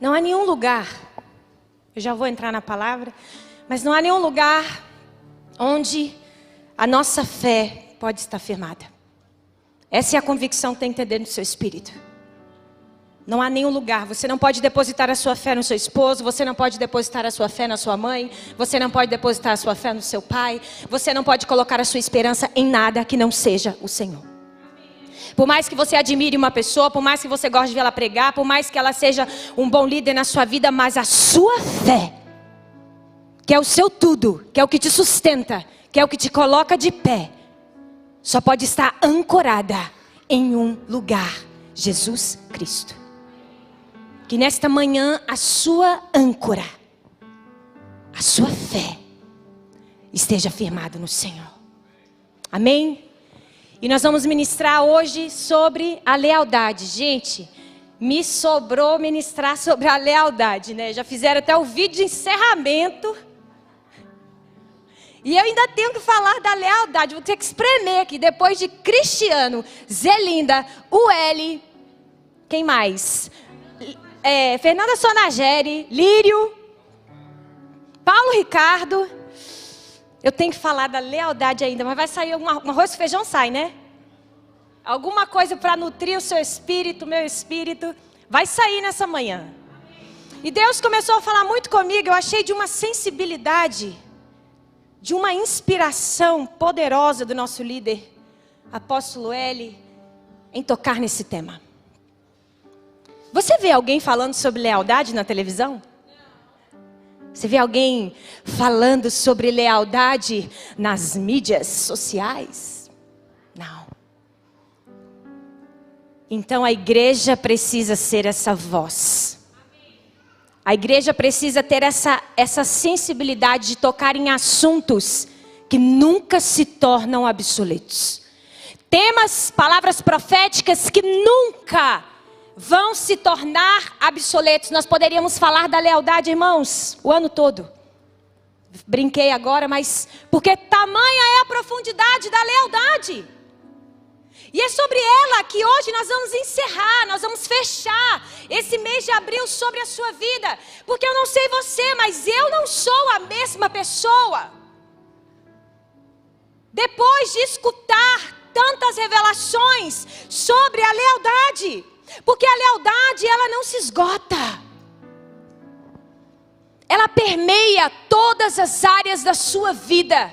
Não há nenhum lugar, eu já vou entrar na palavra, mas não há nenhum lugar onde a nossa fé pode estar firmada. Essa é a convicção que tem que ter dentro do seu espírito. Não há nenhum lugar. Você não pode depositar a sua fé no seu esposo, você não pode depositar a sua fé na sua mãe, você não pode depositar a sua fé no seu pai, você não pode colocar a sua esperança em nada que não seja o Senhor. Por mais que você admire uma pessoa, por mais que você goste de ver ela pregar, por mais que ela seja um bom líder na sua vida, mas a sua fé, que é o seu tudo, que é o que te sustenta, que é o que te coloca de pé, só pode estar ancorada em um lugar: Jesus Cristo. Que nesta manhã a sua âncora, a sua fé, esteja firmada no Senhor. Amém? E nós vamos ministrar hoje sobre a lealdade. Gente, me sobrou ministrar sobre a lealdade, né? Já fizeram até o vídeo de encerramento. E eu ainda tenho que falar da lealdade. Vou ter que espremer aqui. Depois de Cristiano, Zelinda, Ueli, quem mais? É, Fernanda Sonageri, Lírio, Paulo Ricardo. Eu tenho que falar da lealdade ainda, mas vai sair um arroz e feijão sai, né? Alguma coisa para nutrir o seu espírito, meu espírito, vai sair nessa manhã. E Deus começou a falar muito comigo, eu achei de uma sensibilidade, de uma inspiração poderosa do nosso líder, apóstolo L, em tocar nesse tema. Você vê alguém falando sobre lealdade na televisão? Você vê alguém falando sobre lealdade nas mídias sociais? Não. Então a igreja precisa ser essa voz. A igreja precisa ter essa, essa sensibilidade de tocar em assuntos que nunca se tornam obsoletos. Temas, palavras proféticas que nunca vão se tornar obsoletos. Nós poderíamos falar da lealdade, irmãos, o ano todo. Brinquei agora, mas porque tamanha é a profundidade da lealdade. E é sobre ela que hoje nós vamos encerrar, nós vamos fechar esse mês de abril sobre a sua vida. Porque eu não sei você, mas eu não sou a mesma pessoa. Depois de escutar tantas revelações sobre a lealdade, porque a lealdade, ela não se esgota. Ela permeia todas as áreas da sua vida.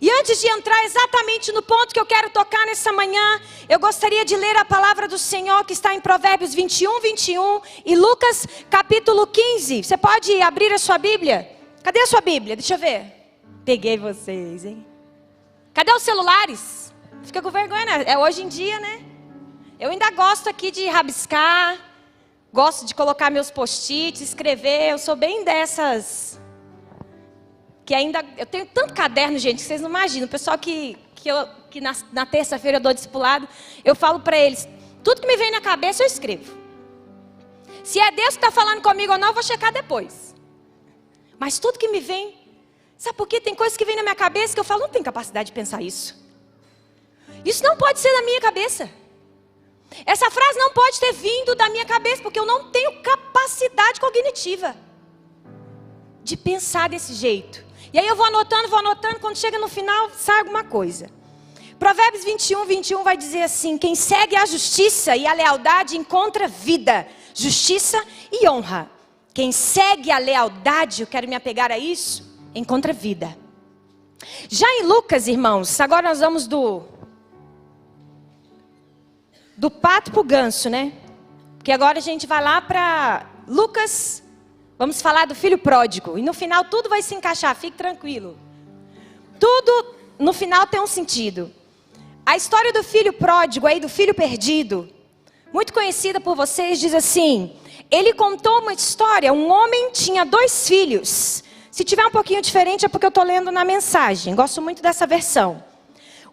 E antes de entrar exatamente no ponto que eu quero tocar nessa manhã, eu gostaria de ler a palavra do Senhor que está em Provérbios 21, 21 e Lucas capítulo 15. Você pode abrir a sua Bíblia? Cadê a sua Bíblia? Deixa eu ver. Peguei vocês, hein? Cadê os celulares? Fica com vergonha, né? É hoje em dia, né? Eu ainda gosto aqui de rabiscar, gosto de colocar meus post-its, escrever. Eu sou bem dessas. Que ainda. Eu tenho tanto caderno, gente, que vocês não imaginam. O pessoal que, que, eu, que na, na terça-feira eu dou discipulado, eu falo para eles: tudo que me vem na cabeça eu escrevo. Se é Deus que está falando comigo ou não, eu vou checar depois. Mas tudo que me vem. Sabe por quê? Tem coisas que vêm na minha cabeça que eu falo, não tenho capacidade de pensar isso. Isso não pode ser na minha cabeça. Essa frase não pode ter vindo da minha cabeça, porque eu não tenho capacidade cognitiva de pensar desse jeito. E aí eu vou anotando, vou anotando, quando chega no final, sai alguma coisa. Provérbios 21, 21 vai dizer assim: Quem segue a justiça e a lealdade encontra vida, justiça e honra. Quem segue a lealdade, eu quero me apegar a isso, encontra vida. Já em Lucas, irmãos, agora nós vamos do do pato para o ganso, né? Porque agora a gente vai lá para Lucas, vamos falar do filho pródigo. E no final tudo vai se encaixar, fique tranquilo. Tudo no final tem um sentido. A história do filho pródigo aí, do filho perdido, muito conhecida por vocês, diz assim: ele contou uma história. Um homem tinha dois filhos. Se tiver um pouquinho diferente é porque eu estou lendo na mensagem. Gosto muito dessa versão.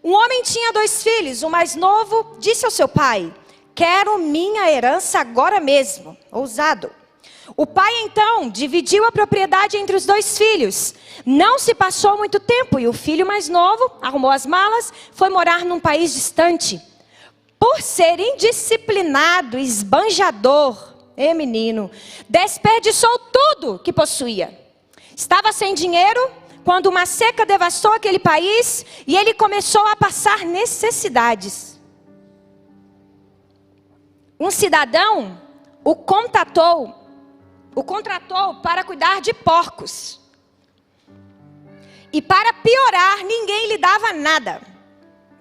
Um homem tinha dois filhos. O mais novo disse ao seu pai: Quero minha herança agora mesmo. Ousado. O pai então dividiu a propriedade entre os dois filhos. Não se passou muito tempo e o filho mais novo arrumou as malas, foi morar num país distante. Por ser indisciplinado, esbanjador, E menino, desperdiçou tudo que possuía. Estava sem dinheiro quando uma seca devastou aquele país e ele começou a passar necessidades. Um cidadão o contatou, o contratou para cuidar de porcos. E para piorar, ninguém lhe dava nada.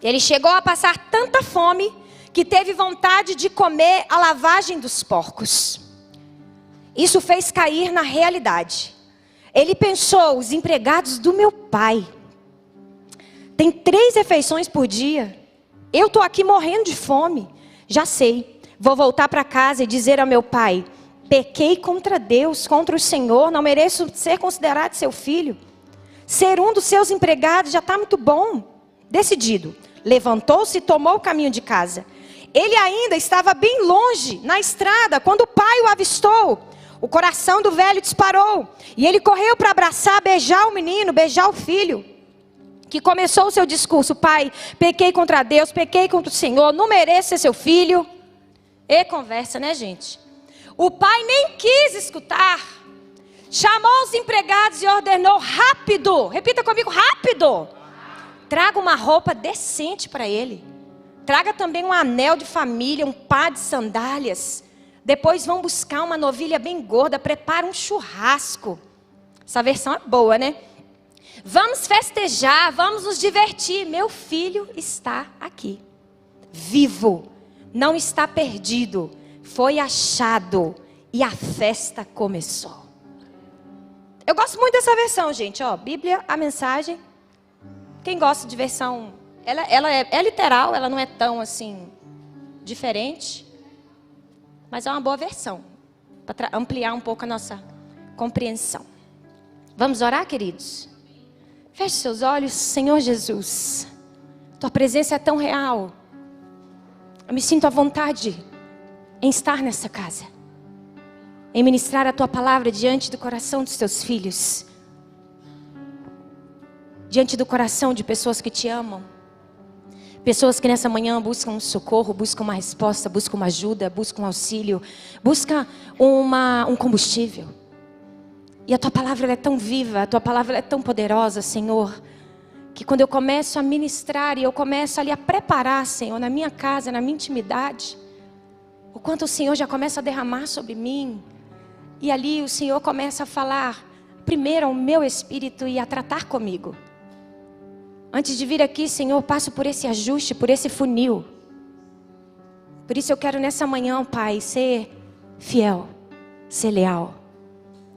Ele chegou a passar tanta fome que teve vontade de comer a lavagem dos porcos. Isso fez cair na realidade. Ele pensou: os empregados do meu pai tem três refeições por dia. Eu estou aqui morrendo de fome. Já sei. Vou voltar para casa e dizer ao meu pai: pequei contra Deus, contra o Senhor, não mereço ser considerado seu filho. Ser um dos seus empregados já está muito bom. Decidido, levantou-se e tomou o caminho de casa. Ele ainda estava bem longe, na estrada, quando o pai o avistou. O coração do velho disparou. E ele correu para abraçar, beijar o menino, beijar o filho. Que começou o seu discurso: Pai, pequei contra Deus, pequei contra o Senhor, não mereço ser seu filho. E conversa, né, gente? O pai nem quis escutar. Chamou os empregados e ordenou rápido. Repita comigo, rápido. Traga uma roupa decente para ele. Traga também um anel de família, um par de sandálias. Depois vão buscar uma novilha bem gorda, prepara um churrasco. Essa versão é boa, né? Vamos festejar, vamos nos divertir. Meu filho está aqui, vivo, não está perdido, foi achado e a festa começou. Eu gosto muito dessa versão, gente. Ó, Bíblia, a mensagem. Quem gosta de versão, ela, ela é, é literal, ela não é tão assim diferente, mas é uma boa versão para ampliar um pouco a nossa compreensão. Vamos orar, queridos? Feche seus olhos, Senhor Jesus. Tua presença é tão real. Eu me sinto à vontade em estar nessa casa em ministrar a tua palavra diante do coração dos teus filhos, diante do coração de pessoas que te amam, pessoas que nessa manhã buscam um socorro, buscam uma resposta, buscam uma ajuda, buscam um auxílio, buscam uma, um combustível. E a tua palavra é tão viva, a tua palavra é tão poderosa, Senhor, que quando eu começo a ministrar e eu começo ali a preparar, Senhor, na minha casa, na minha intimidade, o quanto o Senhor já começa a derramar sobre mim, e ali o Senhor começa a falar primeiro ao meu espírito e a tratar comigo. Antes de vir aqui, Senhor, passo por esse ajuste, por esse funil. Por isso eu quero nessa manhã, Pai, ser fiel, ser leal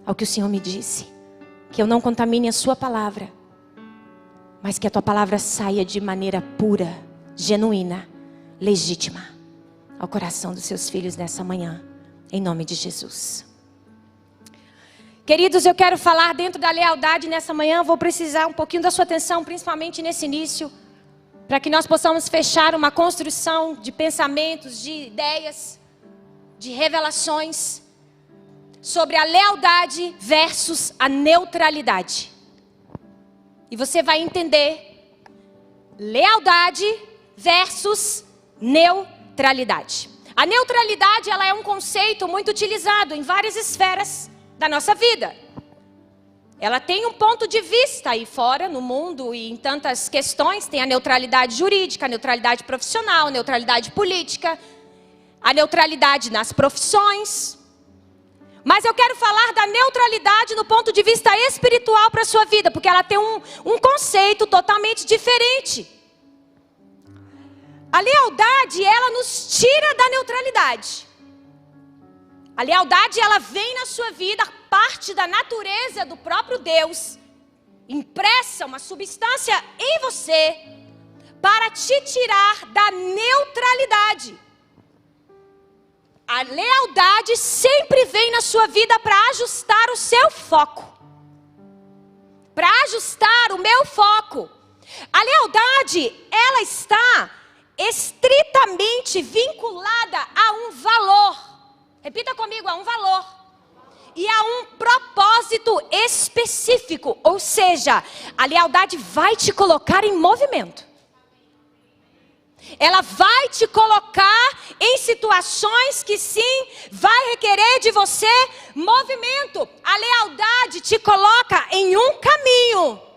ao que o Senhor me disse. Que eu não contamine a Sua palavra, mas que a Tua palavra saia de maneira pura, genuína, legítima ao coração dos seus filhos nessa manhã. Em nome de Jesus. Queridos, eu quero falar dentro da lealdade nessa manhã. Vou precisar um pouquinho da sua atenção, principalmente nesse início, para que nós possamos fechar uma construção de pensamentos, de ideias, de revelações sobre a lealdade versus a neutralidade. E você vai entender lealdade versus neutralidade. A neutralidade ela é um conceito muito utilizado em várias esferas da nossa vida. Ela tem um ponto de vista aí fora, no mundo e em tantas questões. Tem a neutralidade jurídica, a neutralidade profissional, a neutralidade política, a neutralidade nas profissões. Mas eu quero falar da neutralidade no ponto de vista espiritual para a sua vida, porque ela tem um, um conceito totalmente diferente. A lealdade, ela nos tira da neutralidade. A lealdade ela vem na sua vida, parte da natureza do próprio Deus, impressa uma substância em você para te tirar da neutralidade. A lealdade sempre vem na sua vida para ajustar o seu foco. Para ajustar o meu foco. A lealdade, ela está estritamente vinculada a um valor. Repita comigo, há um valor. E há um propósito específico. Ou seja, a lealdade vai te colocar em movimento. Ela vai te colocar em situações que sim, vai requerer de você movimento. A lealdade te coloca em um caminho.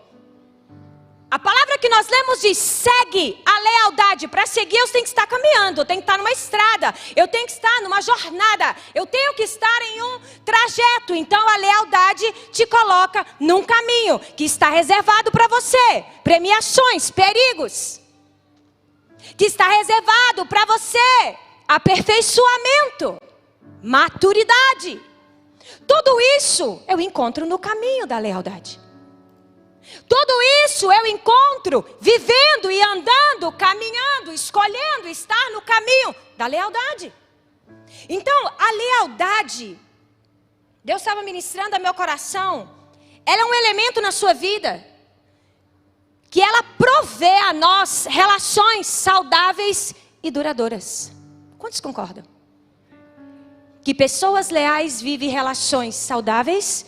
A palavra que nós lemos diz: segue a lealdade. Para seguir, eu tenho que estar caminhando, eu tenho que estar numa estrada, eu tenho que estar numa jornada, eu tenho que estar em um trajeto. Então, a lealdade te coloca num caminho que está reservado para você premiações, perigos que está reservado para você aperfeiçoamento, maturidade. Tudo isso eu encontro no caminho da lealdade. Tudo isso eu encontro vivendo e andando, caminhando, escolhendo estar no caminho da lealdade. Então, a lealdade, Deus estava ministrando a meu coração, ela é um elemento na sua vida que ela provê a nós relações saudáveis e duradouras. Quantos concordam? Que pessoas leais vivem relações saudáveis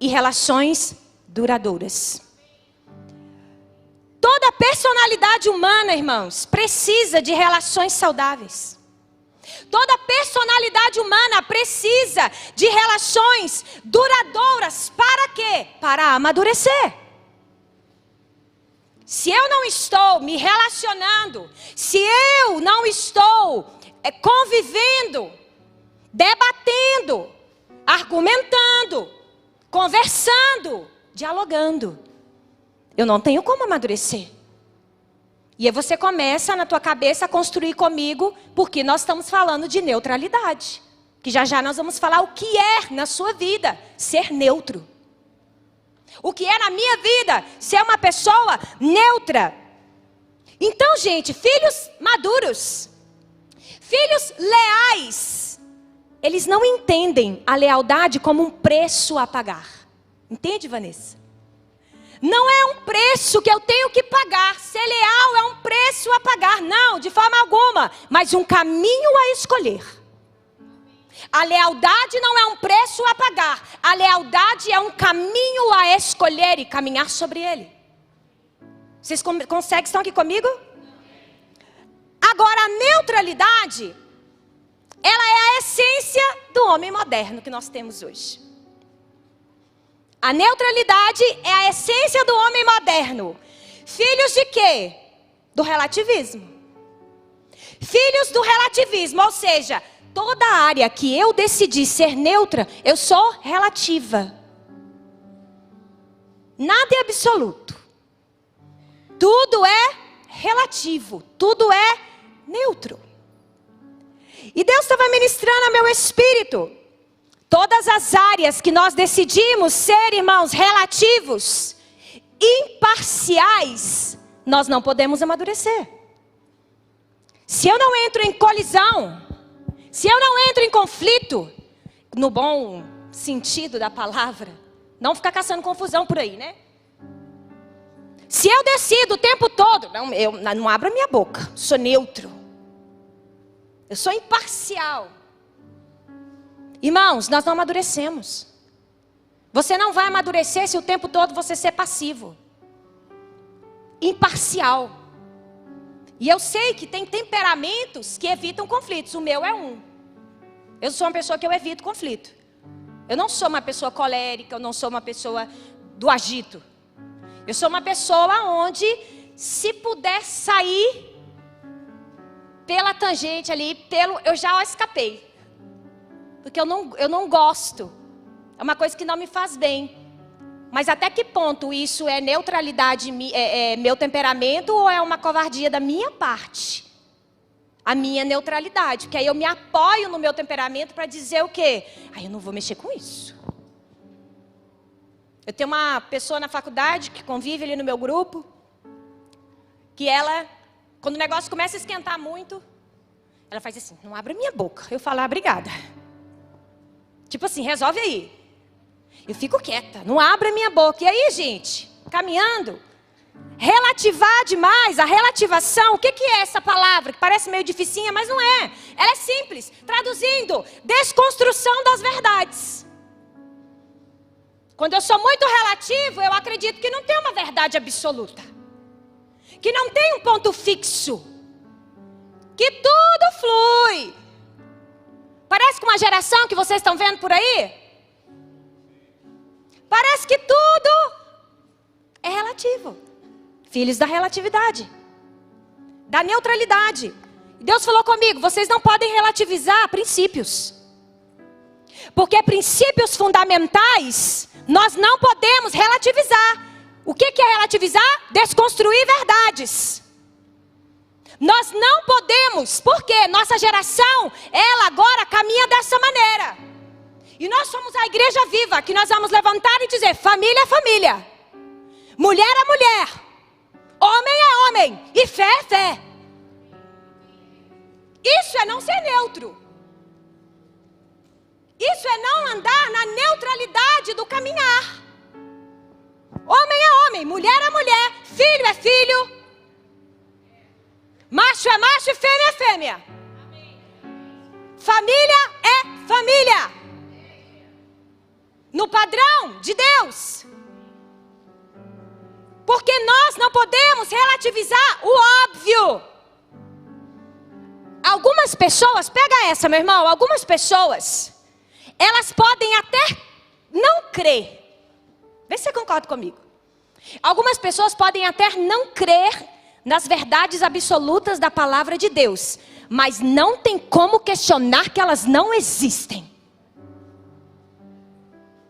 e relações duradouras. Toda personalidade humana, irmãos, precisa de relações saudáveis. Toda personalidade humana precisa de relações duradouras. Para quê? Para amadurecer. Se eu não estou me relacionando, se eu não estou é, convivendo, debatendo, argumentando, conversando, dialogando, eu não tenho como amadurecer. E aí você começa na tua cabeça a construir comigo, porque nós estamos falando de neutralidade. Que já já nós vamos falar o que é na sua vida ser neutro. O que é na minha vida ser uma pessoa neutra. Então, gente, filhos maduros, filhos leais, eles não entendem a lealdade como um preço a pagar. Entende, Vanessa? Não é um preço que eu tenho que pagar. Ser leal é um preço a pagar. Não, de forma alguma. Mas um caminho a escolher. A lealdade não é um preço a pagar. A lealdade é um caminho a escolher e caminhar sobre ele. Vocês conseguem? Estão aqui comigo? Agora, a neutralidade, ela é a essência do homem moderno que nós temos hoje. A neutralidade é a essência do homem moderno. Filhos de quê? Do relativismo. Filhos do relativismo, ou seja, toda área que eu decidi ser neutra, eu sou relativa. Nada é absoluto. Tudo é relativo, tudo é neutro. E Deus estava ministrando ao meu espírito. Todas as áreas que nós decidimos ser, irmãos, relativos, imparciais, nós não podemos amadurecer. Se eu não entro em colisão, se eu não entro em conflito, no bom sentido da palavra, não ficar caçando confusão por aí, né? Se eu decido o tempo todo, não, eu não abro a minha boca, sou neutro. Eu sou imparcial. Irmãos, nós não amadurecemos. Você não vai amadurecer se o tempo todo você ser passivo, imparcial. E eu sei que tem temperamentos que evitam conflitos. O meu é um. Eu sou uma pessoa que eu evito conflito. Eu não sou uma pessoa colérica, eu não sou uma pessoa do agito. Eu sou uma pessoa onde, se puder sair pela tangente ali, pelo, eu já escapei. Porque eu não, eu não gosto. É uma coisa que não me faz bem. Mas até que ponto isso é neutralidade, é, é meu temperamento ou é uma covardia da minha parte? A minha neutralidade, porque aí eu me apoio no meu temperamento para dizer o quê? Aí eu não vou mexer com isso. Eu tenho uma pessoa na faculdade que convive ali no meu grupo, que ela, quando o negócio começa a esquentar muito, ela faz assim, não abre minha boca. Eu falo, ah, obrigada. Tipo assim, resolve aí. Eu fico quieta, não abro a minha boca. E aí, gente, caminhando, relativar demais, a relativação, o que, que é essa palavra? Que parece meio dificinha, mas não é. Ela é simples. Traduzindo, desconstrução das verdades. Quando eu sou muito relativo, eu acredito que não tem uma verdade absoluta. Que não tem um ponto fixo. que tudo flui. Parece que uma geração que vocês estão vendo por aí, parece que tudo é relativo. Filhos da relatividade, da neutralidade. Deus falou comigo: vocês não podem relativizar princípios. Porque princípios fundamentais nós não podemos relativizar. O que é relativizar? Desconstruir verdades. Nós não podemos, porque nossa geração, ela agora caminha dessa maneira. E nós somos a igreja viva, que nós vamos levantar e dizer: família é família, mulher é mulher, homem é homem, e fé é fé. Isso é não ser neutro. Isso é não andar na neutralidade do caminhar. Homem é homem, mulher é mulher, filho é filho, macho é macho e fêmea é fêmea. Família é família. No padrão de Deus. Porque nós não podemos relativizar o óbvio. Algumas pessoas, pega essa, meu irmão, algumas pessoas elas podem até não crer. Vê se você concorda comigo. Algumas pessoas podem até não crer nas verdades absolutas da palavra de Deus, mas não tem como questionar que elas não existem.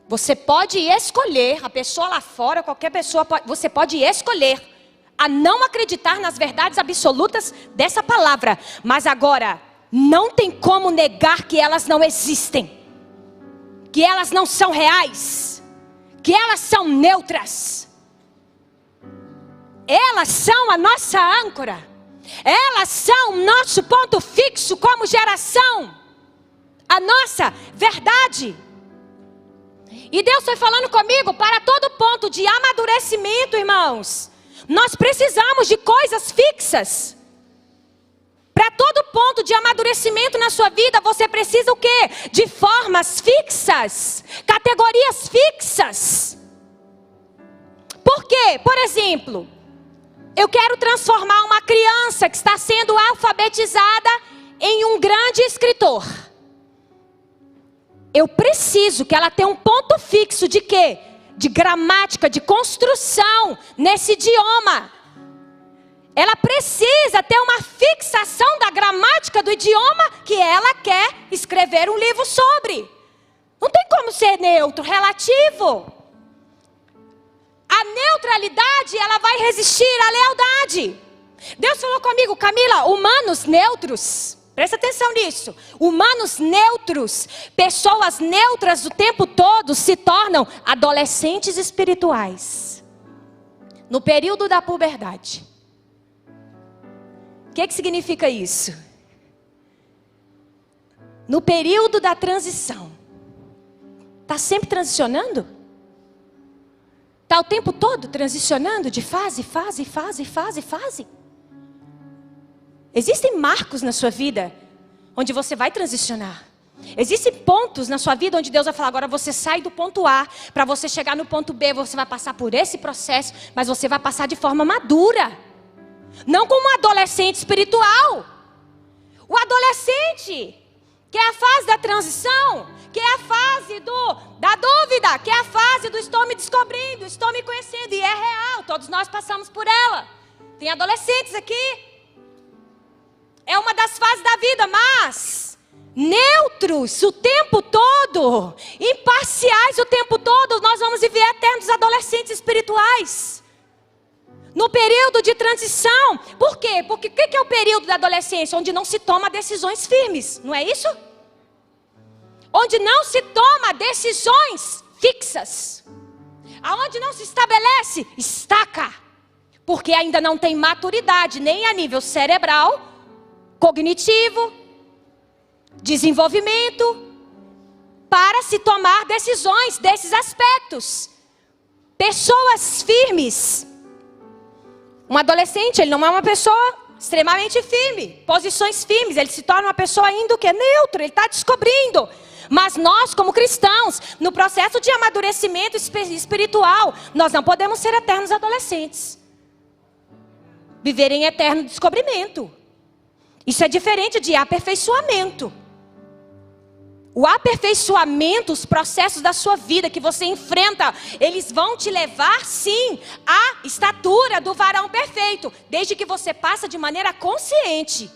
Você pode escolher, a pessoa lá fora, qualquer pessoa, você pode escolher a não acreditar nas verdades absolutas dessa palavra, mas agora, não tem como negar que elas não existem que elas não são reais, que elas são neutras. Elas são a nossa âncora. Elas são o nosso ponto fixo como geração. A nossa verdade. E Deus foi falando comigo para todo ponto de amadurecimento, irmãos. Nós precisamos de coisas fixas. Para todo ponto de amadurecimento na sua vida, você precisa o quê? De formas fixas, categorias fixas. Por quê? Por exemplo, eu quero transformar uma criança que está sendo alfabetizada em um grande escritor. Eu preciso que ela tenha um ponto fixo de quê? De gramática, de construção nesse idioma. Ela precisa ter uma fixação da gramática do idioma que ela quer escrever um livro sobre. Não tem como ser neutro, relativo. A neutralidade, ela vai resistir à lealdade. Deus falou comigo, Camila, humanos neutros. Presta atenção nisso. Humanos neutros, pessoas neutras o tempo todo se tornam adolescentes espirituais. No período da puberdade. O que, que significa isso? No período da transição, está sempre transicionando? Está o tempo todo transicionando de fase, fase, fase, fase, fase? Existem marcos na sua vida onde você vai transicionar. Existem pontos na sua vida onde Deus vai falar: agora você sai do ponto A, para você chegar no ponto B, você vai passar por esse processo, mas você vai passar de forma madura. Não como um adolescente espiritual. O adolescente, que é a fase da transição, que é a fase do, da dúvida, que é a fase do estou me descobrindo, estou me conhecendo, e é real, todos nós passamos por ela. Tem adolescentes aqui. É uma das fases da vida, mas neutros o tempo todo, imparciais o tempo todo, nós vamos viver eternos adolescentes espirituais no período de transição. Por quê? Porque o que é o período da adolescência? Onde não se toma decisões firmes, não é isso? Onde não se toma decisões fixas. Aonde não se estabelece estaca. Porque ainda não tem maturidade, nem a nível cerebral, cognitivo, desenvolvimento, para se tomar decisões desses aspectos. Pessoas firmes um adolescente, ele não é uma pessoa extremamente firme, posições firmes, ele se torna uma pessoa ainda que é neutra, ele está descobrindo. Mas nós, como cristãos, no processo de amadurecimento espiritual, nós não podemos ser eternos adolescentes. Viver em eterno descobrimento. Isso é diferente de aperfeiçoamento. O aperfeiçoamento, os processos da sua vida que você enfrenta, eles vão te levar sim à estatura do varão perfeito, desde que você passa de maneira consciente.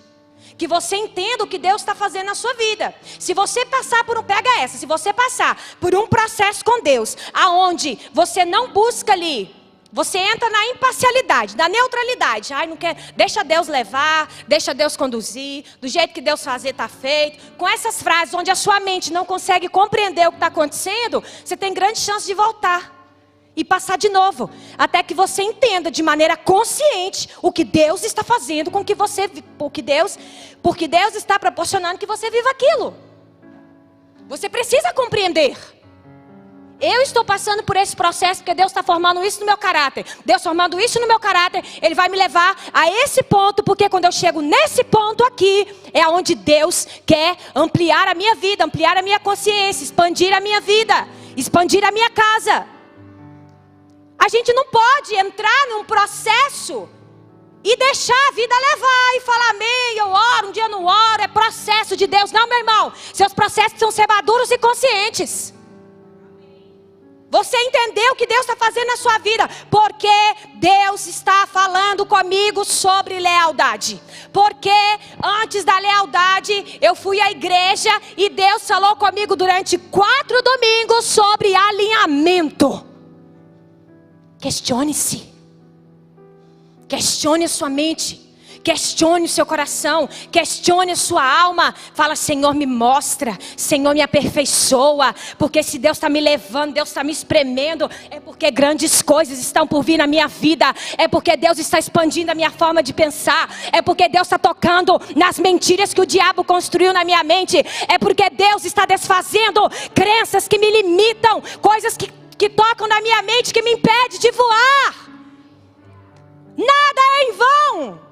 Que você entenda o que Deus está fazendo na sua vida. Se você passar por um, pega essa, se você passar por um processo com Deus, aonde você não busca ali você entra na imparcialidade, na neutralidade. Ai, não quer, deixa Deus levar, deixa Deus conduzir, do jeito que Deus fazer está feito. Com essas frases onde a sua mente não consegue compreender o que está acontecendo, você tem grande chance de voltar e passar de novo, até que você entenda de maneira consciente o que Deus está fazendo com que você, porque Deus, porque Deus está proporcionando que você viva aquilo. Você precisa compreender. Eu estou passando por esse processo porque Deus está formando isso no meu caráter. Deus formando isso no meu caráter, Ele vai me levar a esse ponto, porque quando eu chego nesse ponto aqui, é onde Deus quer ampliar a minha vida, ampliar a minha consciência, expandir a minha vida, expandir a minha casa. A gente não pode entrar num processo e deixar a vida levar e falar, amém, eu oro, um dia não oro, é processo de Deus. Não, meu irmão, seus processos precisam ser maduros e conscientes. Você entendeu o que Deus está fazendo na sua vida? Porque Deus está falando comigo sobre lealdade. Porque antes da lealdade, eu fui à igreja e Deus falou comigo durante quatro domingos sobre alinhamento. Questione-se. Questione a sua mente. Questione o seu coração, questione a sua alma. Fala, Senhor, me mostra, Senhor, me aperfeiçoa. Porque se Deus está me levando, Deus está me espremendo, é porque grandes coisas estão por vir na minha vida. É porque Deus está expandindo a minha forma de pensar. É porque Deus está tocando nas mentiras que o diabo construiu na minha mente. É porque Deus está desfazendo crenças que me limitam, coisas que, que tocam na minha mente que me impedem de voar. Nada é em vão.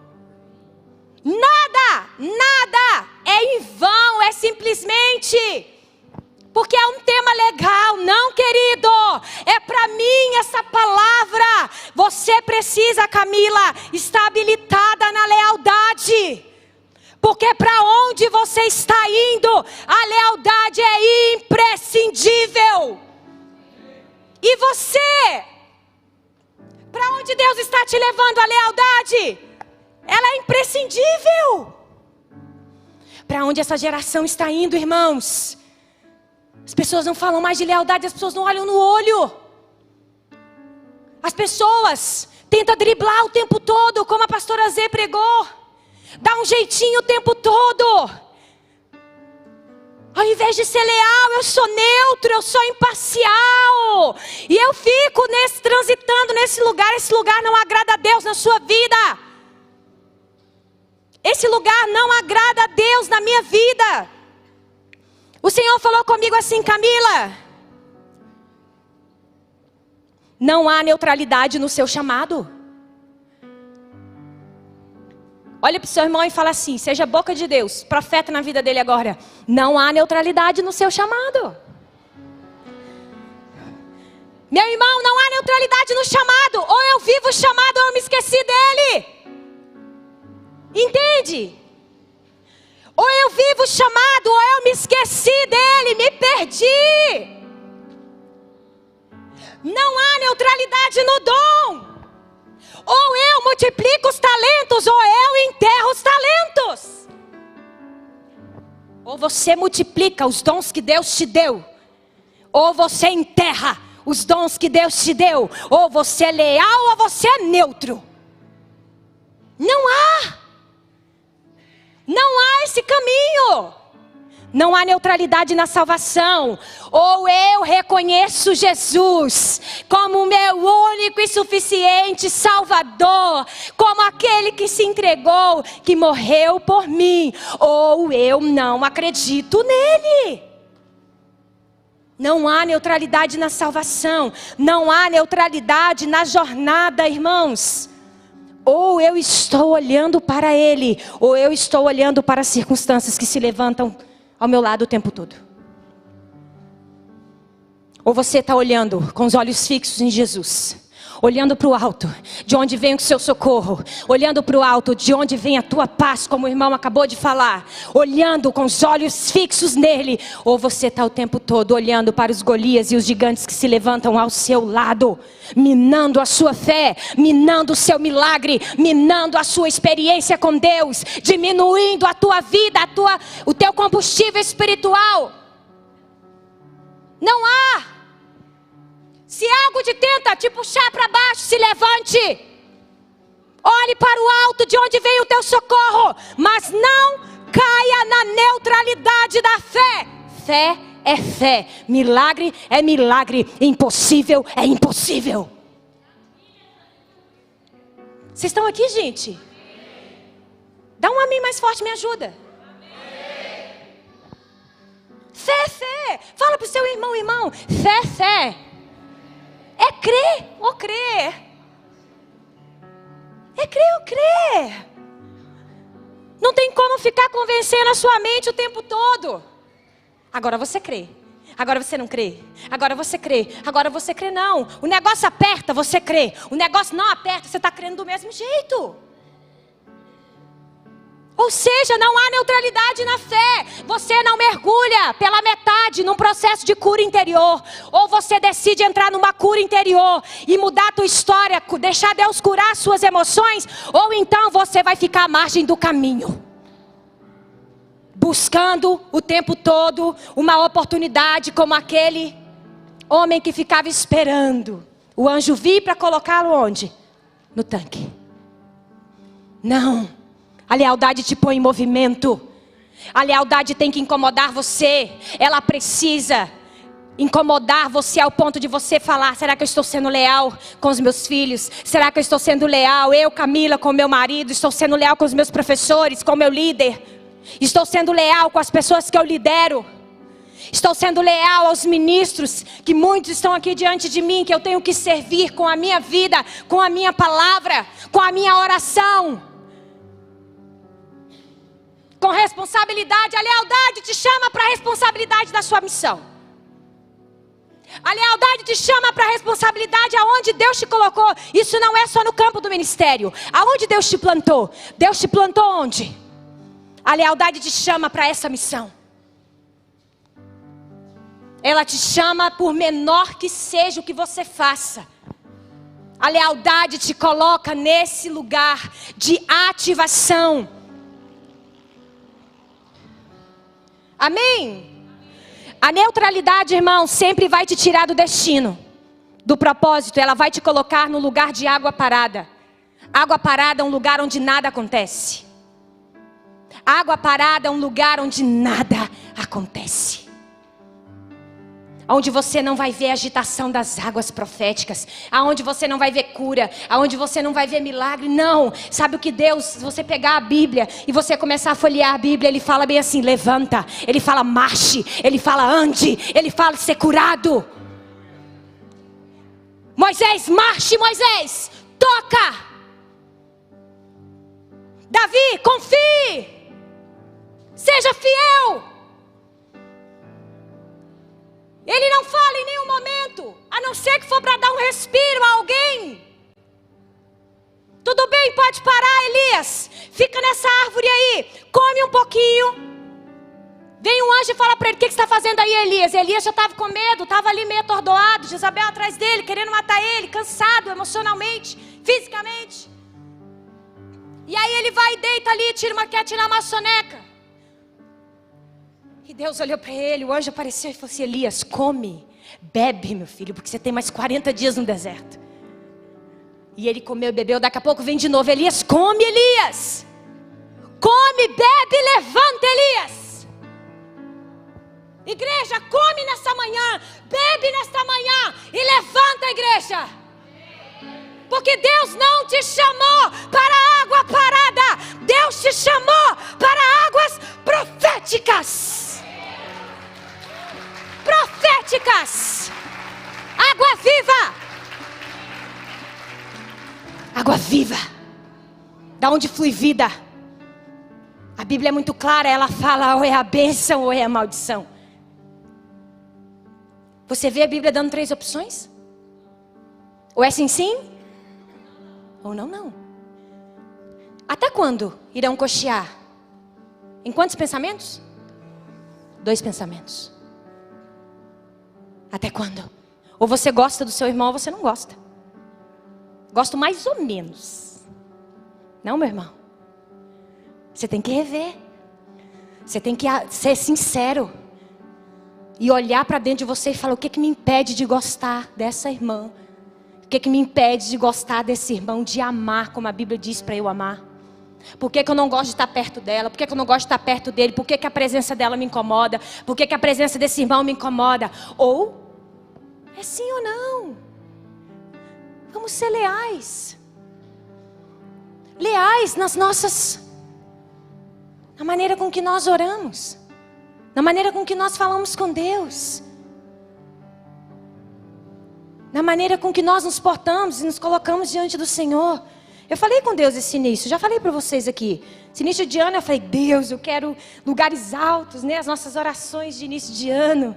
Nada, nada é em vão, é simplesmente porque é um tema legal, não, querido. É para mim essa palavra. Você precisa, Camila, estar habilitada na lealdade. Porque para onde você está indo, a lealdade é imprescindível. E você? Para onde Deus está te levando a lealdade? Ela é imprescindível. Para onde essa geração está indo, irmãos? As pessoas não falam mais de lealdade, as pessoas não olham no olho. As pessoas tentam driblar o tempo todo, como a pastora Zé pregou. Dá um jeitinho o tempo todo. Ao invés de ser leal, eu sou neutro, eu sou imparcial. E eu fico nesse transitando nesse lugar, esse lugar não agrada a Deus na sua vida. Esse lugar não agrada a Deus na minha vida. O Senhor falou comigo assim, Camila. Não há neutralidade no seu chamado. Olha para o seu irmão e fala assim: seja boca de Deus, profeta na vida dele agora. Não há neutralidade no seu chamado. Meu irmão, não há neutralidade no chamado. Ou eu vivo o chamado ou eu me esqueci dele. Entende? Ou eu vivo chamado, ou eu me esqueci dele, me perdi. Não há neutralidade no dom. Ou eu multiplico os talentos, ou eu enterro os talentos. Ou você multiplica os dons que Deus te deu, ou você enterra os dons que Deus te deu, ou você é leal ou você é neutro. Não há. Não há esse caminho. Não há neutralidade na salvação. Ou eu reconheço Jesus como meu único e suficiente Salvador, como aquele que se entregou, que morreu por mim, ou eu não acredito nele. Não há neutralidade na salvação, não há neutralidade na jornada, irmãos. Ou eu estou olhando para Ele, ou eu estou olhando para as circunstâncias que se levantam ao meu lado o tempo todo. Ou você está olhando com os olhos fixos em Jesus, olhando para o alto, de onde vem o seu socorro, olhando para o alto, de onde vem a tua paz, como o irmão acabou de falar, olhando com os olhos fixos nele, ou você está o tempo todo olhando para os Golias e os gigantes que se levantam ao seu lado, minando a sua fé, minando o seu milagre, minando a sua experiência com Deus, diminuindo a tua vida, a tua, o teu combustível espiritual. Não há se algo te tenta te puxar para baixo, se levante. Olhe para o alto de onde vem o teu socorro, mas não caia na neutralidade da fé. Fé é fé, milagre é milagre, impossível é impossível. Vocês estão aqui, gente? Dá um amém mais forte, me ajuda. Fé, fé. Fala para o seu irmão, irmão. Fé, fé. É crer ou crer. É crer ou crer. Não tem como ficar convencendo a sua mente o tempo todo. Agora você crê. Agora você não crê. Agora você crê. Agora você crê não. O negócio aperta, você crê. O negócio não aperta, você está crendo do mesmo jeito. Ou seja, não há neutralidade na fé. Você não mergulha pela metade num processo de cura interior. Ou você decide entrar numa cura interior e mudar a tua história, deixar Deus curar suas emoções. Ou então você vai ficar à margem do caminho. Buscando o tempo todo uma oportunidade como aquele homem que ficava esperando o anjo vir para colocá-lo onde? No tanque. Não. A lealdade te põe em movimento. A lealdade tem que incomodar você. Ela precisa incomodar você ao ponto de você falar: será que eu estou sendo leal com os meus filhos? Será que eu estou sendo leal, eu, Camila, com meu marido? Estou sendo leal com os meus professores, com meu líder? Estou sendo leal com as pessoas que eu lidero? Estou sendo leal aos ministros, que muitos estão aqui diante de mim, que eu tenho que servir com a minha vida, com a minha palavra, com a minha oração? Com responsabilidade. A lealdade te chama para a responsabilidade da sua missão. A lealdade te chama para a responsabilidade aonde Deus te colocou. Isso não é só no campo do ministério. Aonde Deus te plantou? Deus te plantou onde? A lealdade te chama para essa missão. Ela te chama por menor que seja o que você faça. A lealdade te coloca nesse lugar de ativação. Amém? A neutralidade, irmão, sempre vai te tirar do destino, do propósito, ela vai te colocar no lugar de água parada. Água parada é um lugar onde nada acontece. Água parada é um lugar onde nada acontece onde você não vai ver agitação das águas proféticas, aonde você não vai ver cura, aonde você não vai ver milagre, não. Sabe o que Deus, se você pegar a Bíblia e você começar a folhear a Bíblia, ele fala bem assim: levanta, ele fala marche, ele fala ande, ele fala ser curado. Moisés, marche, Moisés, toca. Davi, confie, seja fiel. Ele não fala em nenhum momento, a não ser que for para dar um respiro a alguém. Tudo bem, pode parar, Elias. Fica nessa árvore aí, come um pouquinho. Vem um anjo e fala para ele: O que, que você está fazendo aí, Elias? Elias já estava com medo, estava ali meio atordoado. Jezabel atrás dele, querendo matar ele, cansado emocionalmente, fisicamente. E aí ele vai e deita ali, tira uma, quer tirar uma soneca. Deus olhou para ele, o anjo apareceu e falou assim: Elias, come, bebe, meu filho, porque você tem mais 40 dias no deserto. E ele comeu e bebeu, daqui a pouco vem de novo: Elias, come, Elias, come, bebe, levanta, Elias. Igreja, come nesta manhã, bebe nesta manhã e levanta, igreja. Porque Deus não te chamou para água parada, Deus te chamou para águas proféticas proféticas. Água viva. Água viva. Da onde flui vida. A Bíblia é muito clara, ela fala ou é a bênção ou é a maldição. Você vê a Bíblia dando três opções? Ou é sim, sim? Ou não, não. Até quando irão cochear? Em quantos pensamentos? Dois pensamentos. Até quando? Ou você gosta do seu irmão ou você não gosta. Gosto mais ou menos. Não, meu irmão. Você tem que rever. Você tem que ser sincero. E olhar para dentro de você e falar: o que, que me impede de gostar dessa irmã? O que, que me impede de gostar desse irmão, de amar, como a Bíblia diz para eu amar? Por que, que, eu não gosto de estar perto dela? Por que, que eu não gosto de estar perto dele? Por que, que a presença dela me incomoda? Por que, que a presença desse irmão me incomoda? Ou é sim ou não? Vamos ser leais. Leais nas nossas. na maneira com que nós oramos. Na maneira com que nós falamos com Deus. Na maneira com que nós nos portamos e nos colocamos diante do Senhor. Eu falei com Deus esse início, já falei para vocês aqui. Esse início de ano eu falei, Deus, eu quero lugares altos, né? As nossas orações de início de ano,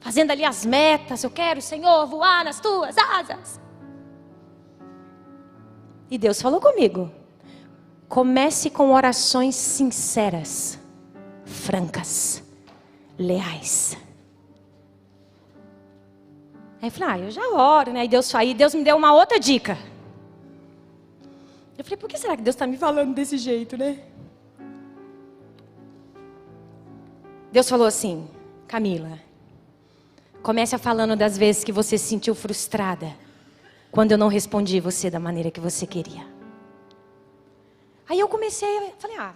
fazendo ali as metas. Eu quero, Senhor, voar nas tuas asas. E Deus falou comigo. Comece com orações sinceras, francas, leais. Aí eu falei, ah, eu já oro, né? E Deus, aí Deus me deu uma outra dica. Eu falei, por que será que Deus está me falando desse jeito, né? Deus falou assim, Camila, comece falando das vezes que você se sentiu frustrada quando eu não respondi você da maneira que você queria. Aí eu comecei, falei, ah,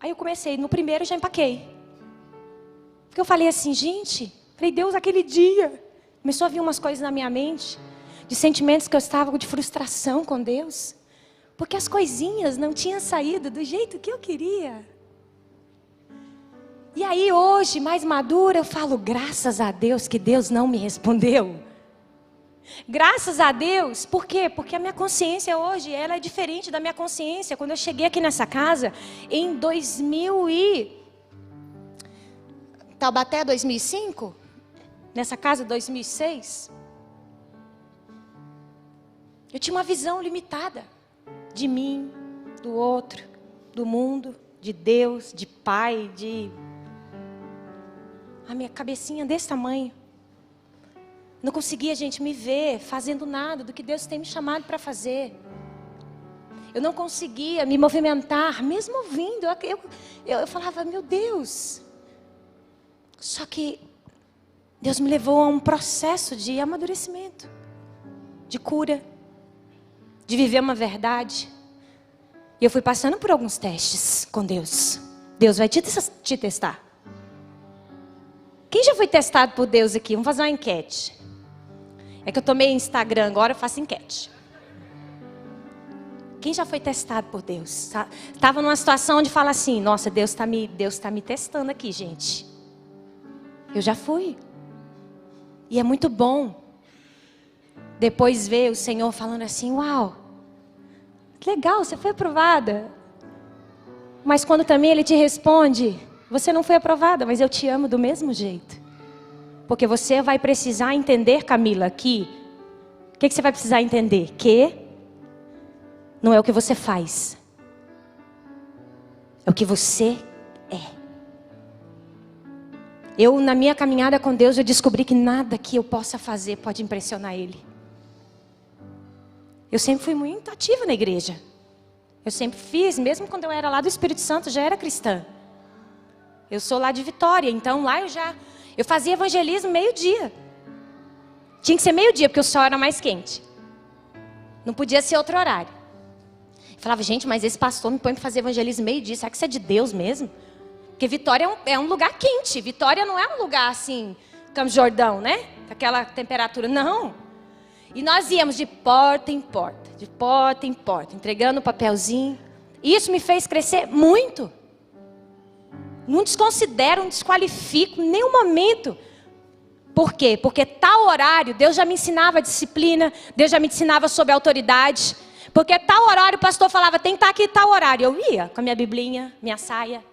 aí eu comecei, no primeiro já empaquei. Porque eu falei assim, gente, falei, Deus, aquele dia, começou a vir umas coisas na minha mente, de sentimentos que eu estava de frustração com Deus. Porque as coisinhas não tinham saído do jeito que eu queria. E aí hoje, mais madura, eu falo, graças a Deus que Deus não me respondeu. Graças a Deus, por quê? Porque a minha consciência hoje, ela é diferente da minha consciência. Quando eu cheguei aqui nessa casa, em 2000 e... Taubaté 2005? Nessa casa 2006? Eu tinha uma visão limitada de mim, do outro, do mundo, de Deus, de pai, de. A minha cabecinha desse tamanho. Não conseguia, gente, me ver fazendo nada do que Deus tem me chamado para fazer. Eu não conseguia me movimentar, mesmo ouvindo. Eu, eu, eu falava, meu Deus. Só que Deus me levou a um processo de amadurecimento, de cura, de viver uma verdade. E eu fui passando por alguns testes com Deus. Deus vai te, te testar. Quem já foi testado por Deus aqui? Vamos fazer uma enquete. É que eu tomei Instagram agora, eu faço enquete. Quem já foi testado por Deus? Estava numa situação onde fala assim: Nossa, Deus está me, Deus tá me testando aqui, gente. Eu já fui. E é muito bom. Depois ver o Senhor falando assim: Uau, Legal, você foi aprovada. Mas quando também ele te responde, você não foi aprovada, mas eu te amo do mesmo jeito. Porque você vai precisar entender, Camila, que. O que, que você vai precisar entender? Que não é o que você faz, é o que você é. Eu, na minha caminhada com Deus, eu descobri que nada que eu possa fazer pode impressionar Ele. Eu sempre fui muito ativa na igreja. Eu sempre fiz, mesmo quando eu era lá do Espírito Santo, já era cristã. Eu sou lá de Vitória, então lá eu já eu fazia evangelismo meio-dia. Tinha que ser meio-dia porque o sol era mais quente. Não podia ser outro horário. Eu falava, gente, mas esse pastor me põe para fazer evangelismo meio-dia. Será que isso é de Deus mesmo? Porque Vitória é um, é um, lugar quente. Vitória não é um lugar assim, Campos Jordão, né? Aquela temperatura. Não. E nós íamos de porta em porta, de porta em porta, entregando o papelzinho. Isso me fez crescer muito. Não desconsidero, não desqualifico em nenhum momento. Por quê? Porque tal horário, Deus já me ensinava disciplina, Deus já me ensinava sobre autoridade. Porque tal horário o pastor falava, tem que estar aqui tal horário. Eu ia com a minha biblinha, minha saia.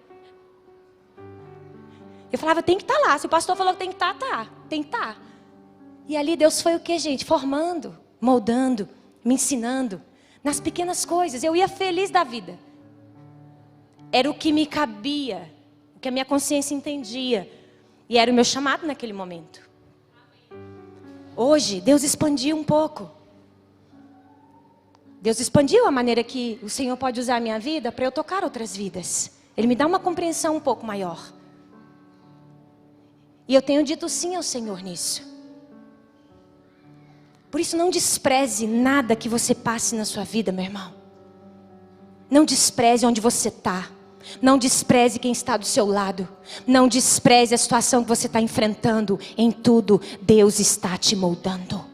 Eu falava, tem que estar lá. Se o pastor falou que tem que estar, tá. Tem que estar. E ali Deus foi o que, gente? Formando. moldando, me ensinando nas pequenas coisas. Eu ia feliz da vida. Era o que me cabia, o que a minha consciência entendia. E era o meu chamado naquele momento. Hoje, Deus expandiu um pouco. Deus expandiu a maneira que o Senhor pode usar a minha vida para eu tocar outras vidas. Ele me dá uma compreensão um pouco maior. E eu tenho dito sim ao Senhor nisso. Por isso, não despreze nada que você passe na sua vida, meu irmão. Não despreze onde você está. Não despreze quem está do seu lado. Não despreze a situação que você está enfrentando. Em tudo, Deus está te moldando.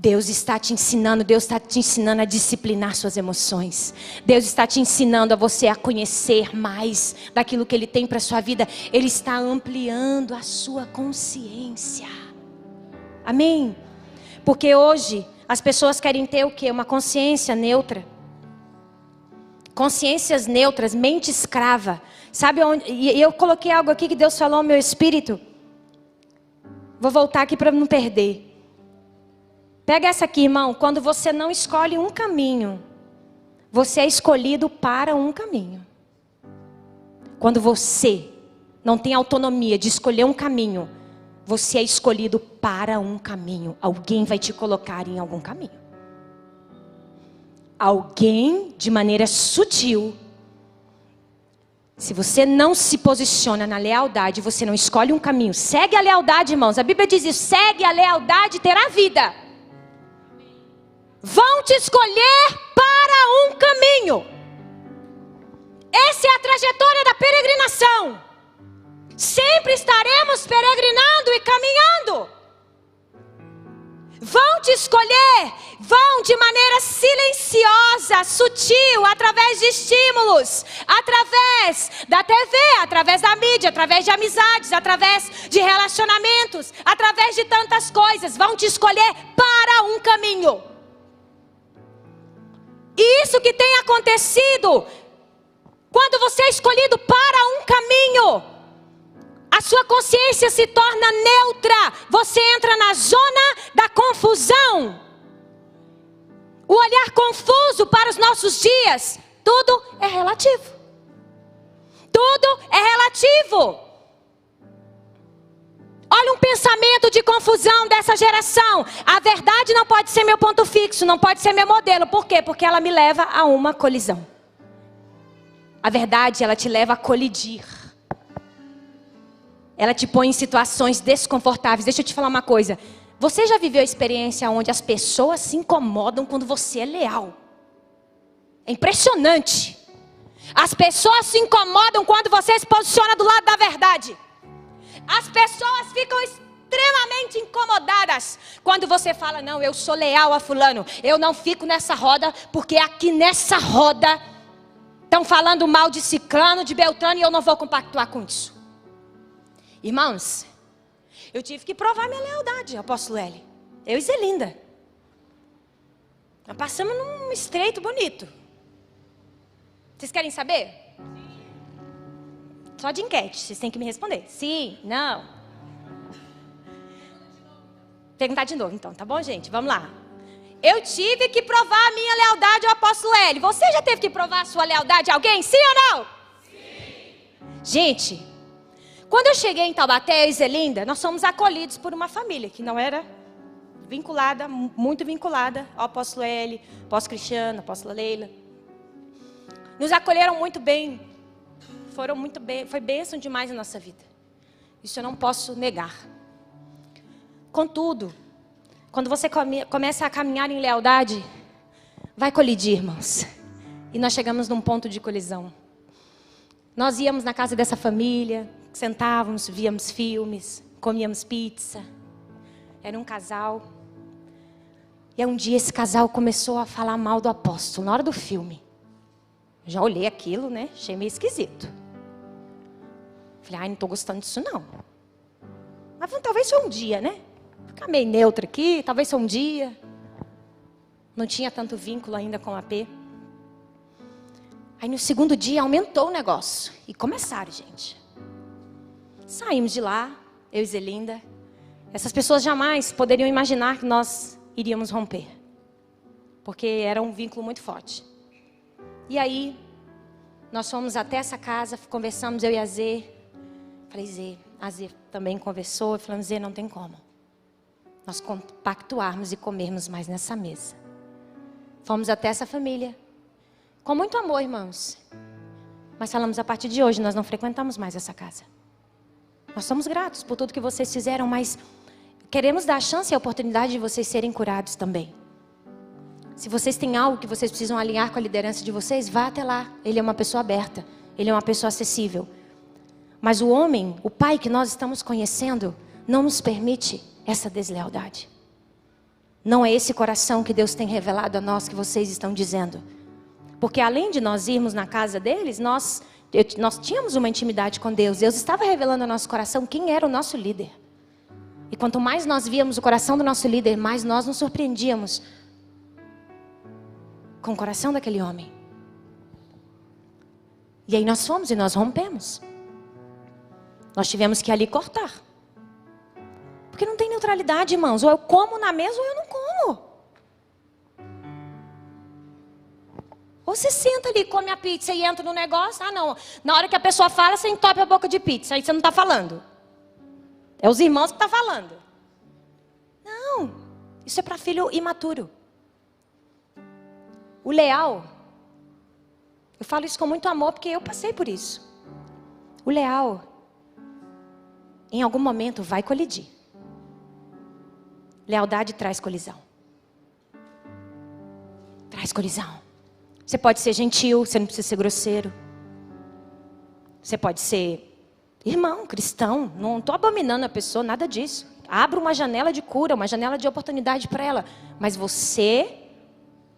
Deus está te ensinando, Deus está te ensinando a disciplinar suas emoções. Deus está te ensinando a você a conhecer mais daquilo que Ele tem para sua vida. Ele está ampliando a sua consciência. Amém? Porque hoje as pessoas querem ter o quê? Uma consciência neutra. Consciências neutras, mente escrava. Sabe onde? E eu coloquei algo aqui que Deus falou ao meu espírito. Vou voltar aqui para não perder. Pega essa aqui, irmão. Quando você não escolhe um caminho, você é escolhido para um caminho. Quando você não tem autonomia de escolher um caminho, você é escolhido para um caminho. Alguém vai te colocar em algum caminho. Alguém, de maneira sutil, se você não se posiciona na lealdade, você não escolhe um caminho. Segue a lealdade, irmãos. A Bíblia diz isso: segue a lealdade, terá vida. Vão te escolher para um caminho. Essa é a trajetória da peregrinação. Sempre estaremos peregrinando e caminhando. Vão te escolher, vão de maneira silenciosa, sutil, através de estímulos, através da TV, através da mídia, através de amizades, através de relacionamentos, através de tantas coisas. Vão te escolher para um caminho. E isso que tem acontecido, quando você é escolhido para um caminho, a sua consciência se torna neutra, você entra na zona da confusão. O olhar confuso para os nossos dias, tudo é relativo. Tudo é relativo. Olha um pensamento de confusão dessa geração. A verdade não pode ser meu ponto fixo, não pode ser meu modelo. Por quê? Porque ela me leva a uma colisão. A verdade, ela te leva a colidir. Ela te põe em situações desconfortáveis. Deixa eu te falar uma coisa. Você já viveu a experiência onde as pessoas se incomodam quando você é leal? É impressionante. As pessoas se incomodam quando você se posiciona do lado da verdade. As pessoas ficam extremamente incomodadas quando você fala: Não, eu sou leal a Fulano. Eu não fico nessa roda, porque aqui nessa roda estão falando mal de Ciclano, de Beltrano, e eu não vou compactuar com isso. Irmãos, eu tive que provar minha lealdade, apóstolo L. Eu e Zelinda. Nós passamos num estreito bonito. Vocês querem saber? Só de enquete, vocês têm que me responder. Sim, não. Perguntar de novo, então, tá bom, gente? Vamos lá. Eu tive que provar a minha lealdade ao apóstolo L. Você já teve que provar a sua lealdade a alguém? Sim ou não? Sim. Gente, quando eu cheguei em Taubaté, eu e Zelinda, nós fomos acolhidos por uma família que não era vinculada, muito vinculada ao apóstolo L, apóstolo Cristiano, apóstolo Leila. Nos acolheram muito bem, foram muito bem, foi bênção demais na nossa vida. Isso eu não posso negar. Contudo, quando você come, começa a caminhar em lealdade, vai colidir, irmãos. E nós chegamos num ponto de colisão. Nós íamos na casa dessa família, Sentávamos, víamos filmes, comíamos pizza. Era um casal. E um dia esse casal começou a falar mal do apóstolo na hora do filme. Já olhei aquilo, né? Achei meio esquisito. Falei, ai, não estou gostando disso não. Mas talvez foi um dia, né? Ficar meio neutro aqui, talvez foi um dia. Não tinha tanto vínculo ainda com a P. Aí no segundo dia aumentou o negócio. E começaram, gente. Saímos de lá, eu e Zelinda. Essas pessoas jamais poderiam imaginar que nós iríamos romper. Porque era um vínculo muito forte. E aí, nós fomos até essa casa, conversamos eu e a Zê. Falei, Zê, a Zê também conversou. Falamos, Zê, não tem como. Nós compactuarmos e comermos mais nessa mesa. Fomos até essa família. Com muito amor, irmãos. Mas falamos, a partir de hoje, nós não frequentamos mais essa casa. Nós somos gratos por tudo que vocês fizeram, mas queremos dar a chance e a oportunidade de vocês serem curados também. Se vocês têm algo que vocês precisam alinhar com a liderança de vocês, vá até lá. Ele é uma pessoa aberta, ele é uma pessoa acessível. Mas o homem, o pai que nós estamos conhecendo, não nos permite essa deslealdade. Não é esse coração que Deus tem revelado a nós que vocês estão dizendo. Porque além de nós irmos na casa deles, nós, nós tínhamos uma intimidade com Deus. Deus estava revelando ao nosso coração quem era o nosso líder. E quanto mais nós víamos o coração do nosso líder, mais nós nos surpreendíamos com o coração daquele homem. E aí nós fomos e nós rompemos. Nós tivemos que ali cortar. Porque não tem neutralidade, irmãos. Ou eu como na mesa ou eu não como. Ou você senta ali, come a pizza e entra no negócio. Ah, não. Na hora que a pessoa fala, você entope a boca de pizza. Aí você não está falando. É os irmãos que estão tá falando. Não. Isso é para filho imaturo. O leal, eu falo isso com muito amor porque eu passei por isso. O leal, em algum momento, vai colidir. Lealdade traz colisão. Traz colisão. Você pode ser gentil, você não precisa ser grosseiro. Você pode ser irmão, cristão. Não estou abominando a pessoa, nada disso. Abra uma janela de cura, uma janela de oportunidade para ela. Mas você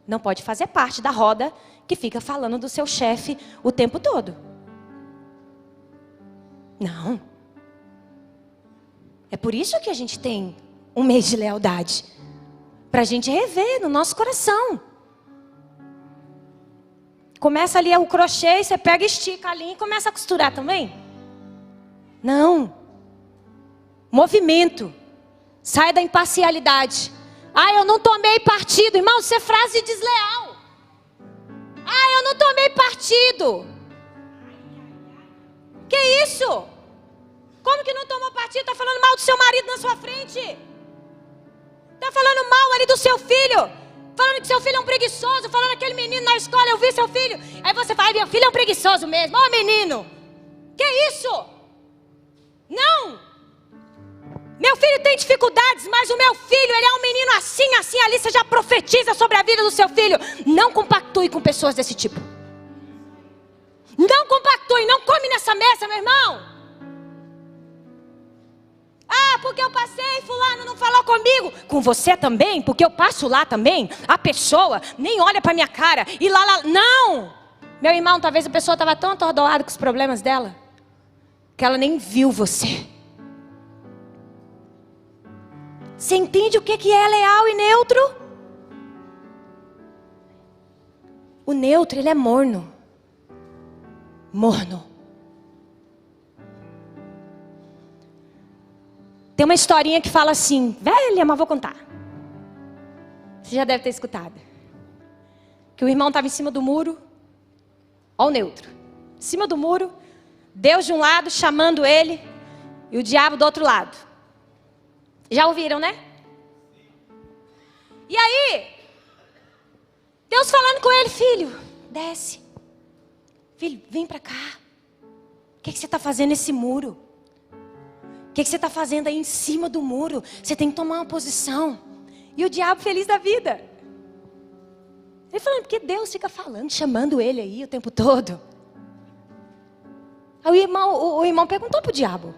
não pode fazer parte da roda que fica falando do seu chefe o tempo todo. Não. É por isso que a gente tem um mês de lealdade para a gente rever no nosso coração. Começa ali o crochê, você pega, estica ali e começa a costurar também. Não. Movimento. Sai da imparcialidade. Ah, eu não tomei partido. Irmão, isso é frase desleal. Ah, eu não tomei partido. Que isso? Como que não tomou partido? Está falando mal do seu marido na sua frente. Está falando mal ali do seu filho. Falando que seu filho é um preguiçoso. Falando aquele menino na escola, eu vi seu filho. Aí você fala, meu filho é um preguiçoso mesmo. Ó, oh, menino. Que isso? Não. Meu filho tem dificuldades, mas o meu filho, ele é um menino assim, assim, ali. Você já profetiza sobre a vida do seu filho. Não compactue com pessoas desse tipo. Não compactue, não come nessa mesa, meu irmão. Ah, porque eu passei, fulano não falou comigo. Com você também, porque eu passo lá também. A pessoa nem olha para minha cara e lá, lá, não. Meu irmão, talvez a pessoa estava tão atordoada com os problemas dela que ela nem viu você. Você entende o que é leal e neutro? O neutro, ele é morno. Morno. Tem uma historinha que fala assim, velha, mas vou contar. Você já deve ter escutado. Que o irmão estava em cima do muro. Olha o neutro. Em cima do muro. Deus de um lado chamando ele. E o diabo do outro lado. Já ouviram, né? E aí, Deus falando com ele, filho, desce. Filho, vem para cá. O que, que você está fazendo nesse muro? O que, que você está fazendo aí em cima do muro? Você tem que tomar uma posição. E o diabo feliz da vida. Ele falando, porque Deus fica falando, chamando ele aí o tempo todo. Aí o irmão, o, o irmão perguntou para o diabo: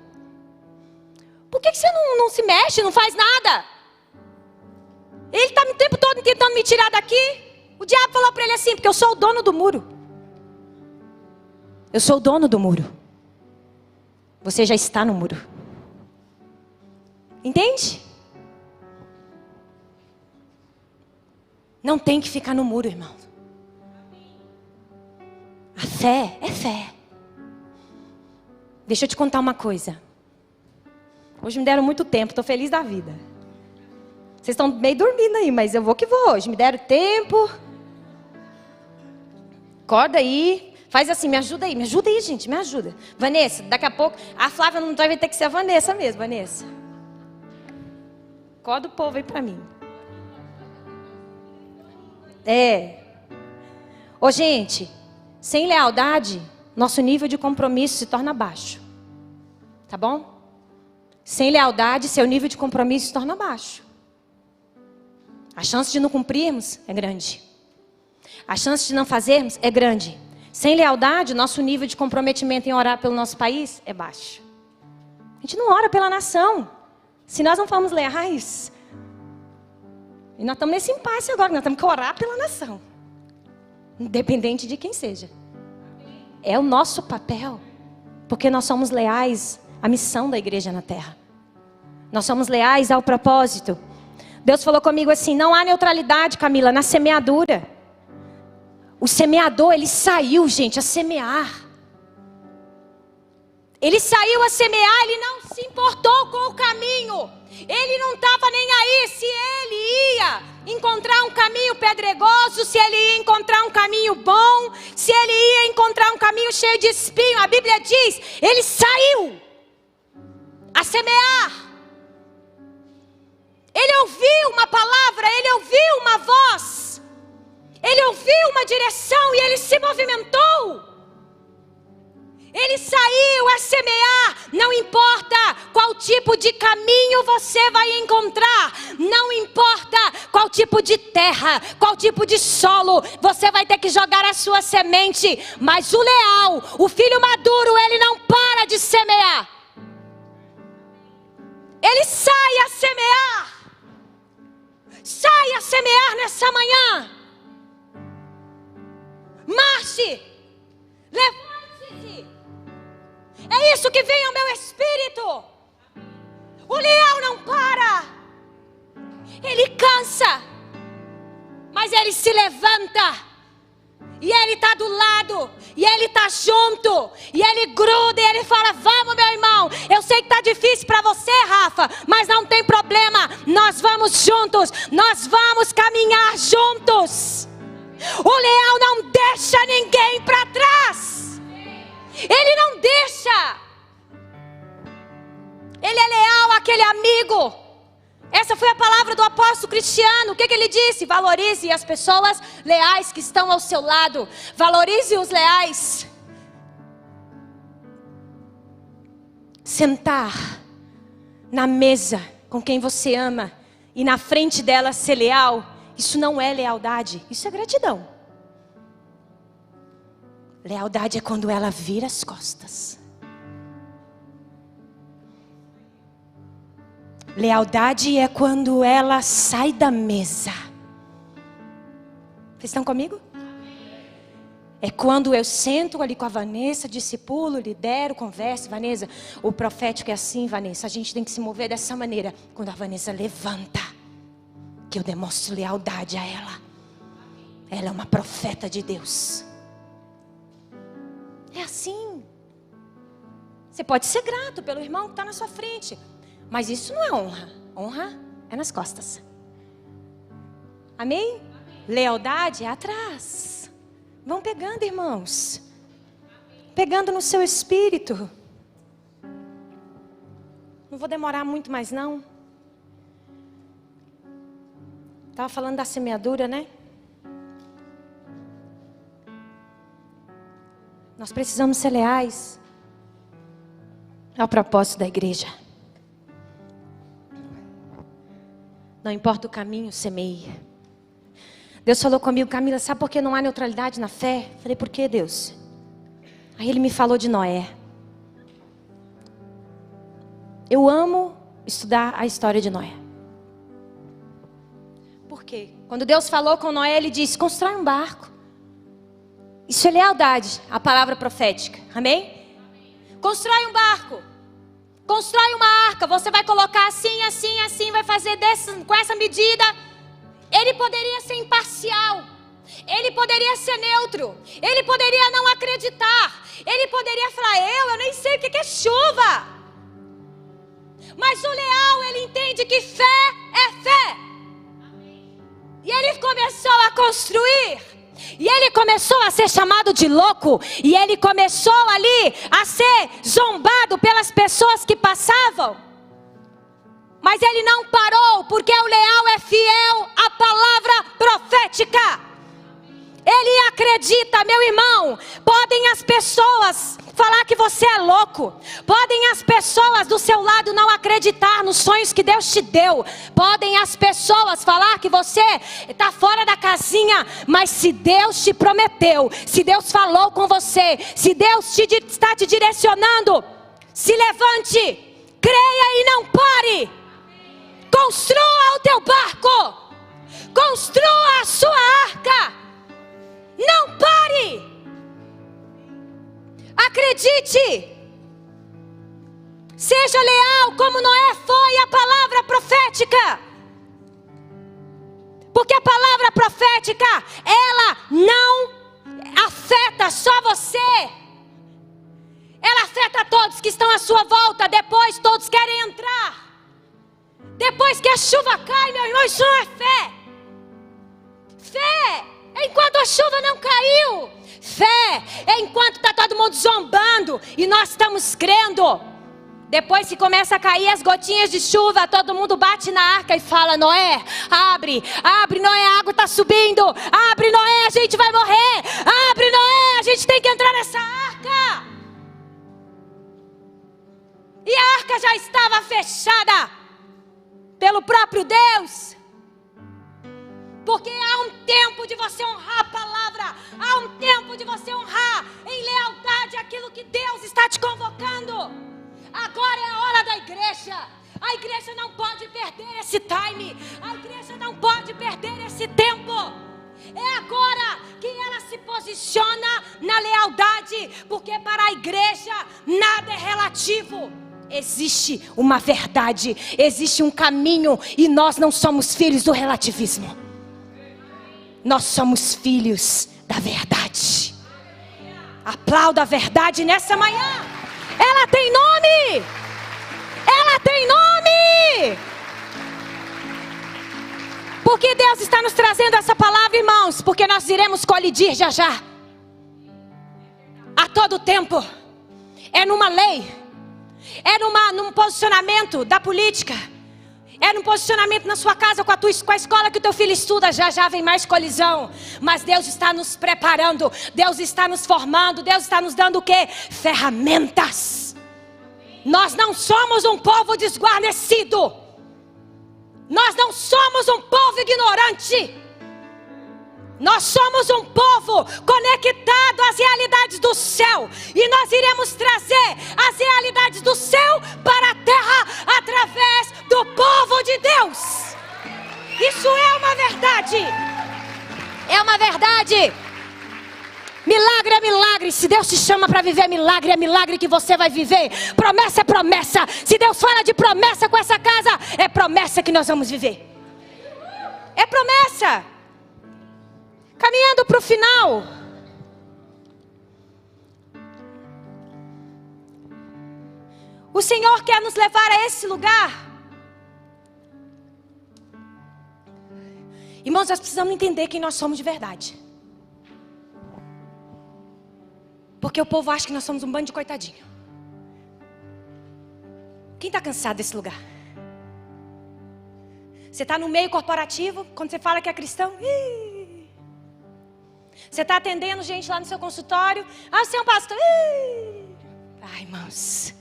por que, que você não, não se mexe, não faz nada? Ele está o tempo todo tentando me tirar daqui. O diabo falou para ele assim: porque eu sou o dono do muro. Eu sou o dono do muro. Você já está no muro. Entende? Não tem que ficar no muro, irmão. A fé é fé. Deixa eu te contar uma coisa. Hoje me deram muito tempo, estou feliz da vida. Vocês estão meio dormindo aí, mas eu vou que vou hoje. Me deram tempo. Acorda aí. Faz assim, me ajuda aí, me ajuda aí, gente, me ajuda. Vanessa, daqui a pouco, a Flávia não vai ter que ser a Vanessa mesmo, Vanessa. Acorda o povo aí para mim. É. Ô, gente, sem lealdade, nosso nível de compromisso se torna baixo. Tá bom? Sem lealdade, seu nível de compromisso se torna baixo. A chance de não cumprirmos é grande. A chance de não fazermos é grande. Sem lealdade, nosso nível de comprometimento em orar pelo nosso país é baixo. A gente não ora pela nação. Se nós não formos leais. E nós estamos nesse impasse agora, nós temos que orar pela nação. Independente de quem seja. É o nosso papel. Porque nós somos leais à missão da igreja na terra. Nós somos leais ao propósito. Deus falou comigo assim: não há neutralidade, Camila, na semeadura. O semeador, ele saiu, gente, a semear. Ele saiu a semear, ele não se importou com o caminho. Ele não estava nem aí se ele ia encontrar um caminho pedregoso, se ele ia encontrar um caminho bom, se ele ia encontrar um caminho cheio de espinho. A Bíblia diz: ele saiu a semear. Ele ouviu uma palavra, ele ouviu uma voz, ele ouviu uma direção e ele se movimentou. Ele saiu a semear, não importa qual tipo de caminho você vai encontrar, não importa qual tipo de terra, qual tipo de solo, você vai ter que jogar a sua semente, mas o leal, o filho maduro, ele não para de semear. Ele sai a semear. Sai a semear nessa manhã. Marche. Isso que vem ao meu espírito. O leão não para. Ele cansa. Mas ele se levanta. E ele está do lado, e ele está junto, e ele gruda, e ele fala: Vamos, meu irmão. Eu sei que está difícil para você, Rafa, mas não tem problema. Nós vamos juntos, nós vamos caminhar juntos. O leão não deixa ninguém para trás, ele não deixa. Ele é leal àquele amigo essa foi a palavra do apóstolo Cristiano. O que, que, ele disse? Valorize as pessoas leais que estão ao seu lado. Valorize os leais. Sentar na mesa com quem você ama e na frente dela ser leal. Isso não é lealdade, isso é gratidão. Lealdade é quando ela vira as costas. Lealdade é quando ela sai da mesa. Vocês estão comigo? É quando eu sento ali com a Vanessa, discipulo, lidero, converso. Vanessa, o profético é assim, Vanessa. A gente tem que se mover dessa maneira. Quando a Vanessa levanta, que eu demonstro lealdade a ela. Ela é uma profeta de Deus. É assim. Você pode ser grato pelo irmão que está na sua frente. Mas isso não é honra. Honra é nas costas. Amém? Amém. Lealdade é atrás. Vão pegando, irmãos. Pegando no seu espírito. Não vou demorar muito mais não. Estava falando da semeadura, né? Nós precisamos ser leais ao propósito da igreja. Não importa o caminho, semeia. Deus falou comigo, Camila, sabe por que não há neutralidade na fé? Falei, por que Deus? Aí ele me falou de Noé. Eu amo estudar a história de Noé. Por quê? Quando Deus falou com Noé, ele disse: constrói um barco. Isso é lealdade, a palavra profética. Amém? Constrói um barco. Constrói uma arca, você vai colocar assim, assim, assim, vai fazer com essa medida. Ele poderia ser imparcial. Ele poderia ser neutro. Ele poderia não acreditar. Ele poderia falar: Eu, eu nem sei o que é chuva. Mas o leal, ele entende que fé é fé. começou a construir. E ele começou a ser chamado de louco. E ele começou ali a ser zombado pelas pessoas que passavam. Mas ele não parou, porque o leal é fiel à palavra profética. Ele acredita, meu irmão. Podem as pessoas falar que você é louco. Podem as pessoas do seu lado não acreditar nos sonhos que Deus te deu. Podem as pessoas falar que você está fora da casinha. Mas se Deus te prometeu, se Deus falou com você, se Deus te, está te direcionando, se levante, creia e não pare. Construa o teu barco. Construa a sua arca. Não pare. Acredite. Seja leal como Noé foi à palavra profética. Porque a palavra profética, ela não afeta só você. Ela afeta todos que estão à sua volta. Depois todos querem entrar. Depois que a chuva cai, meu irmão, isso não é fé. Fé enquanto a chuva não caiu. Fé é enquanto está todo mundo zombando e nós estamos crendo. Depois que começa a cair as gotinhas de chuva, todo mundo bate na arca e fala: Noé, abre, abre, Noé, a água está subindo. Abre, Noé, a gente vai morrer. Abre, Noé, a gente tem que entrar nessa arca. E a arca já estava fechada pelo próprio Deus. Porque há um tempo de você honrar a palavra, há um tempo de você honrar em lealdade aquilo que Deus está te convocando. Agora é a hora da igreja. A igreja não pode perder esse time. A igreja não pode perder esse tempo. É agora que ela se posiciona na lealdade, porque para a igreja nada é relativo. Existe uma verdade, existe um caminho e nós não somos filhos do relativismo. Nós somos filhos da verdade. Aplauda a verdade nessa manhã. Ela tem nome. Ela tem nome. Porque Deus está nos trazendo essa palavra, irmãos? Porque nós iremos colidir já já. A todo tempo. É numa lei. É numa, num posicionamento da política é no posicionamento na sua casa, com a, tua, com a escola que o teu filho estuda, já já vem mais colisão. Mas Deus está nos preparando, Deus está nos formando, Deus está nos dando o que? Ferramentas. Nós não somos um povo desguarnecido. Nós não somos um povo ignorante. Nós somos um povo conectado às realidades do céu. E nós iremos trazer as realidades do céu para a terra através do povo de Deus. Isso é uma verdade. É uma verdade. Milagre é milagre. Se Deus te chama para viver milagre, é milagre que você vai viver. Promessa é promessa. Se Deus fala de promessa com essa casa, é promessa que nós vamos viver. É promessa. Caminhando para o final. O Senhor quer nos levar a esse lugar. Irmãos, nós precisamos entender quem nós somos de verdade. Porque o povo acha que nós somos um bando de coitadinho. Quem está cansado desse lugar? Você está no meio corporativo, quando você fala que é cristão, ih, você está atendendo gente lá no seu consultório. Ah, você é um pastor. Ih! Ai, irmãos.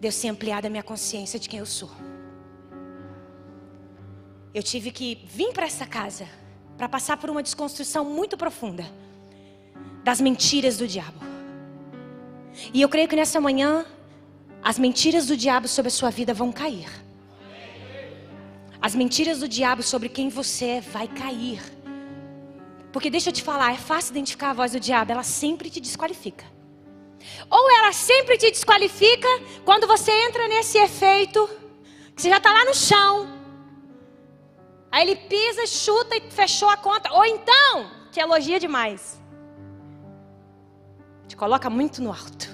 Deus tem ampliado a minha consciência de quem eu sou. Eu tive que vir para essa casa para passar por uma desconstrução muito profunda das mentiras do diabo. E eu creio que nessa manhã as mentiras do diabo sobre a sua vida vão cair. As mentiras do diabo sobre quem você é vai cair. Porque deixa eu te falar, é fácil identificar a voz do diabo, ela sempre te desqualifica. Ou ela sempre te desqualifica quando você entra nesse efeito, que você já está lá no chão. Aí ele pisa, chuta e fechou a conta. Ou então, te elogia demais. Te coloca muito no alto.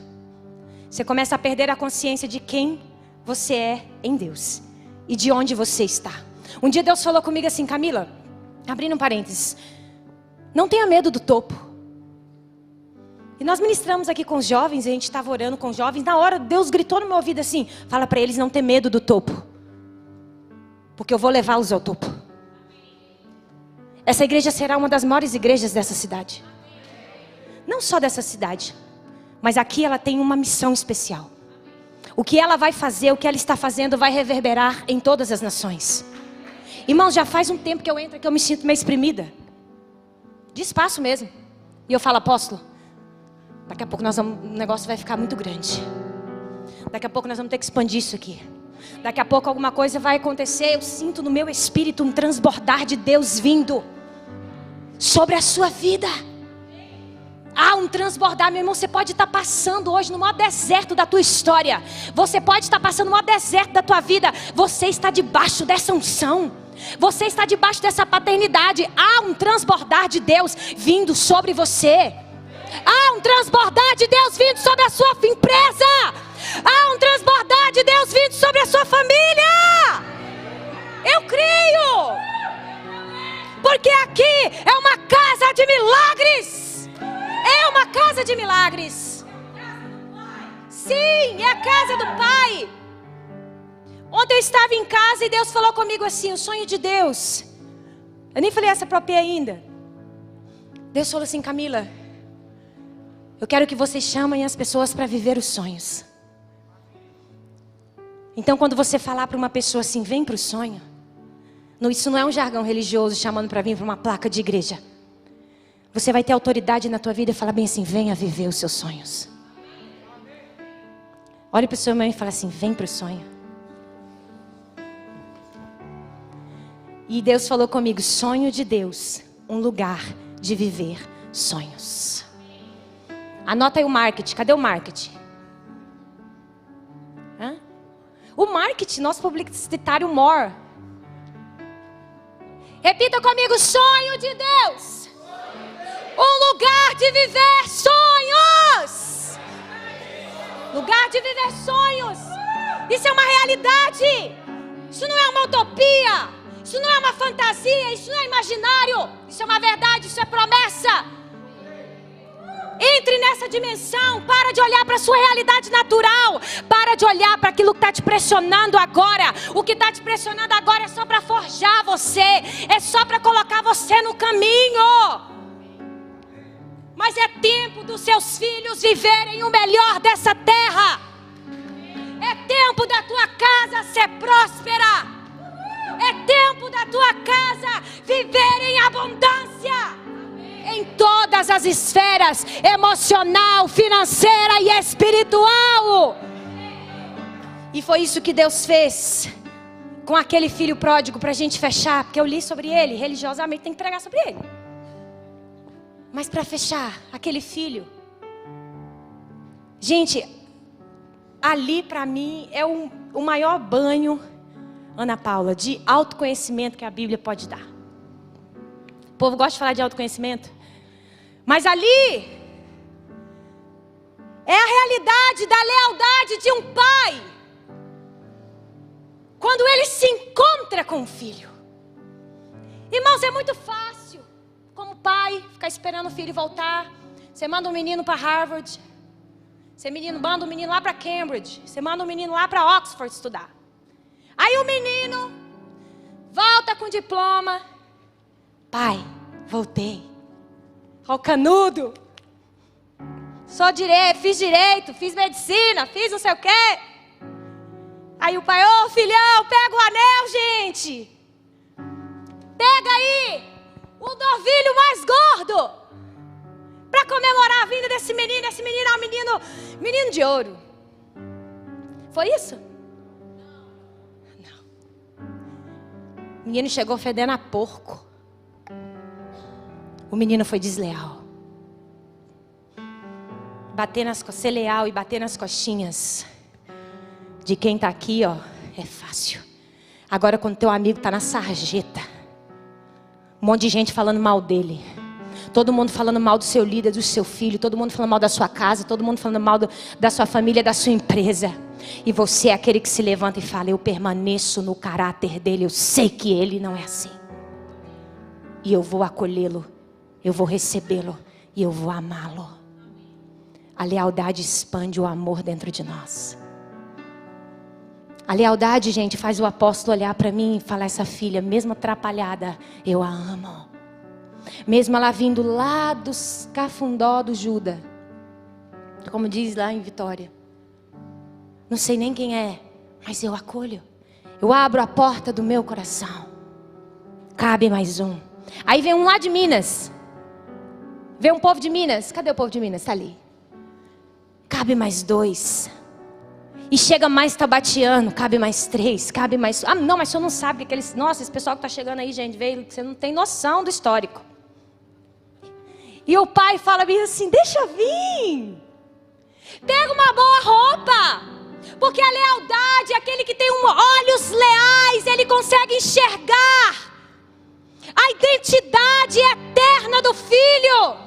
Você começa a perder a consciência de quem você é em Deus e de onde você está. Um dia Deus falou comigo assim, Camila, Abrindo um parênteses. Não tenha medo do topo. E nós ministramos aqui com os jovens, a gente estava orando com os jovens. Na hora, Deus gritou no meu ouvido assim: fala para eles não ter medo do topo, porque eu vou levá-los ao topo. Essa igreja será uma das maiores igrejas dessa cidade. Não só dessa cidade, mas aqui ela tem uma missão especial. O que ela vai fazer, o que ela está fazendo, vai reverberar em todas as nações. Irmãos, já faz um tempo que eu entro aqui, eu me sinto meio exprimida. De espaço mesmo. E eu falo, apóstolo, daqui a pouco nós vamos, o negócio vai ficar muito grande. Daqui a pouco nós vamos ter que expandir isso aqui. Daqui a pouco alguma coisa vai acontecer. Eu sinto no meu espírito um transbordar de Deus vindo sobre a sua vida. Há um transbordar, meu irmão. Você pode estar passando hoje no maior deserto da tua história. Você pode estar passando no maior deserto da tua vida. Você está debaixo dessa unção. Você está debaixo dessa paternidade. Há um transbordar de Deus vindo sobre você. Há um transbordar de Deus vindo sobre a sua empresa. Há um transbordar de Deus vindo sobre a sua família. Eu creio. Porque aqui é uma casa de milagres. É uma casa de milagres. Sim, é a casa do Pai. Ontem eu estava em casa e Deus falou comigo assim: o sonho de Deus. Eu nem falei essa própria ainda. Deus falou assim: Camila, eu quero que vocês chamem as pessoas para viver os sonhos. Então, quando você falar para uma pessoa assim, vem para o sonho, isso não é um jargão religioso chamando para vir para uma placa de igreja. Você vai ter autoridade na tua vida e falar bem assim: venha viver os seus sonhos. Olhe para o seu irmão e fala assim: vem para o sonho. E Deus falou comigo: sonho de Deus, um lugar de viver sonhos. Anota aí o marketing. Cadê o marketing? Hã? O marketing, nosso publicitário more. Repita comigo: sonho de Deus. Um lugar de viver sonhos. Lugar de viver sonhos. Isso é uma realidade. Isso não é uma utopia. Isso não é uma fantasia, isso não é imaginário. Isso é uma verdade, isso é promessa. Entre nessa dimensão, para de olhar para a sua realidade natural, para de olhar para aquilo que está te pressionando agora. O que está te pressionando agora é só para forjar você, é só para colocar você no caminho. Mas é tempo dos seus filhos viverem o melhor dessa terra. É tempo da tua casa ser próspera. É tempo da tua casa viver em abundância. Em todas as esferas emocional, financeira e espiritual. E foi isso que Deus fez com aquele filho pródigo para a gente fechar, porque eu li sobre ele, religiosamente tem que pregar sobre ele. Mas para fechar, aquele filho. Gente, ali para mim é o maior banho Ana Paula, de autoconhecimento que a Bíblia pode dar. O povo gosta de falar de autoconhecimento. Mas ali é a realidade da lealdade de um pai. Quando ele se encontra com o filho. Irmãos, é muito fácil, como pai, ficar esperando o filho voltar. Você manda um menino para Harvard. Você menino, manda um menino lá para Cambridge. Você manda um menino lá para Oxford estudar. Aí o menino volta com diploma. Pai, voltei. Ao canudo. Só direito, fiz direito, fiz medicina, fiz não sei o quê. Aí o pai, ô oh, filhão, pega o anel, gente. Pega aí o novilho mais gordo. Para comemorar a vinda desse menino. Esse menino é um menino, menino de ouro. Foi isso? O menino chegou fedendo a porco. O menino foi desleal. Bater nas ser leal e bater nas coxinhas de quem está aqui, ó, é fácil. Agora quando teu amigo está na sarjeta, um monte de gente falando mal dele. Todo mundo falando mal do seu líder, do seu filho, todo mundo falando mal da sua casa, todo mundo falando mal do, da sua família, da sua empresa. E você é aquele que se levanta e fala: Eu permaneço no caráter dele, eu sei que ele não é assim. e eu vou acolhê-lo, eu vou recebê-lo e eu vou amá-lo. A lealdade expande o amor dentro de nós. A lealdade, gente, faz o apóstolo olhar para mim e falar: essa filha, mesmo atrapalhada, eu a amo. Mesmo ela vindo lá dos cafundó do Juda, como diz lá em Vitória. Não sei nem quem é, mas eu acolho. Eu abro a porta do meu coração. Cabe mais um. Aí vem um lá de Minas. Vem um povo de Minas. Cadê o povo de Minas? Está ali. Cabe mais dois. E chega mais tabateando, cabe mais três, cabe mais. Ah, não, mas o senhor não sabe que aqueles. Nossa, esse pessoal que está chegando aí, gente, veio, você não tem noção do histórico. E o pai fala assim: deixa vir. Pega uma boa roupa. Porque a lealdade, aquele que tem um, olhos leais, ele consegue enxergar a identidade eterna do filho.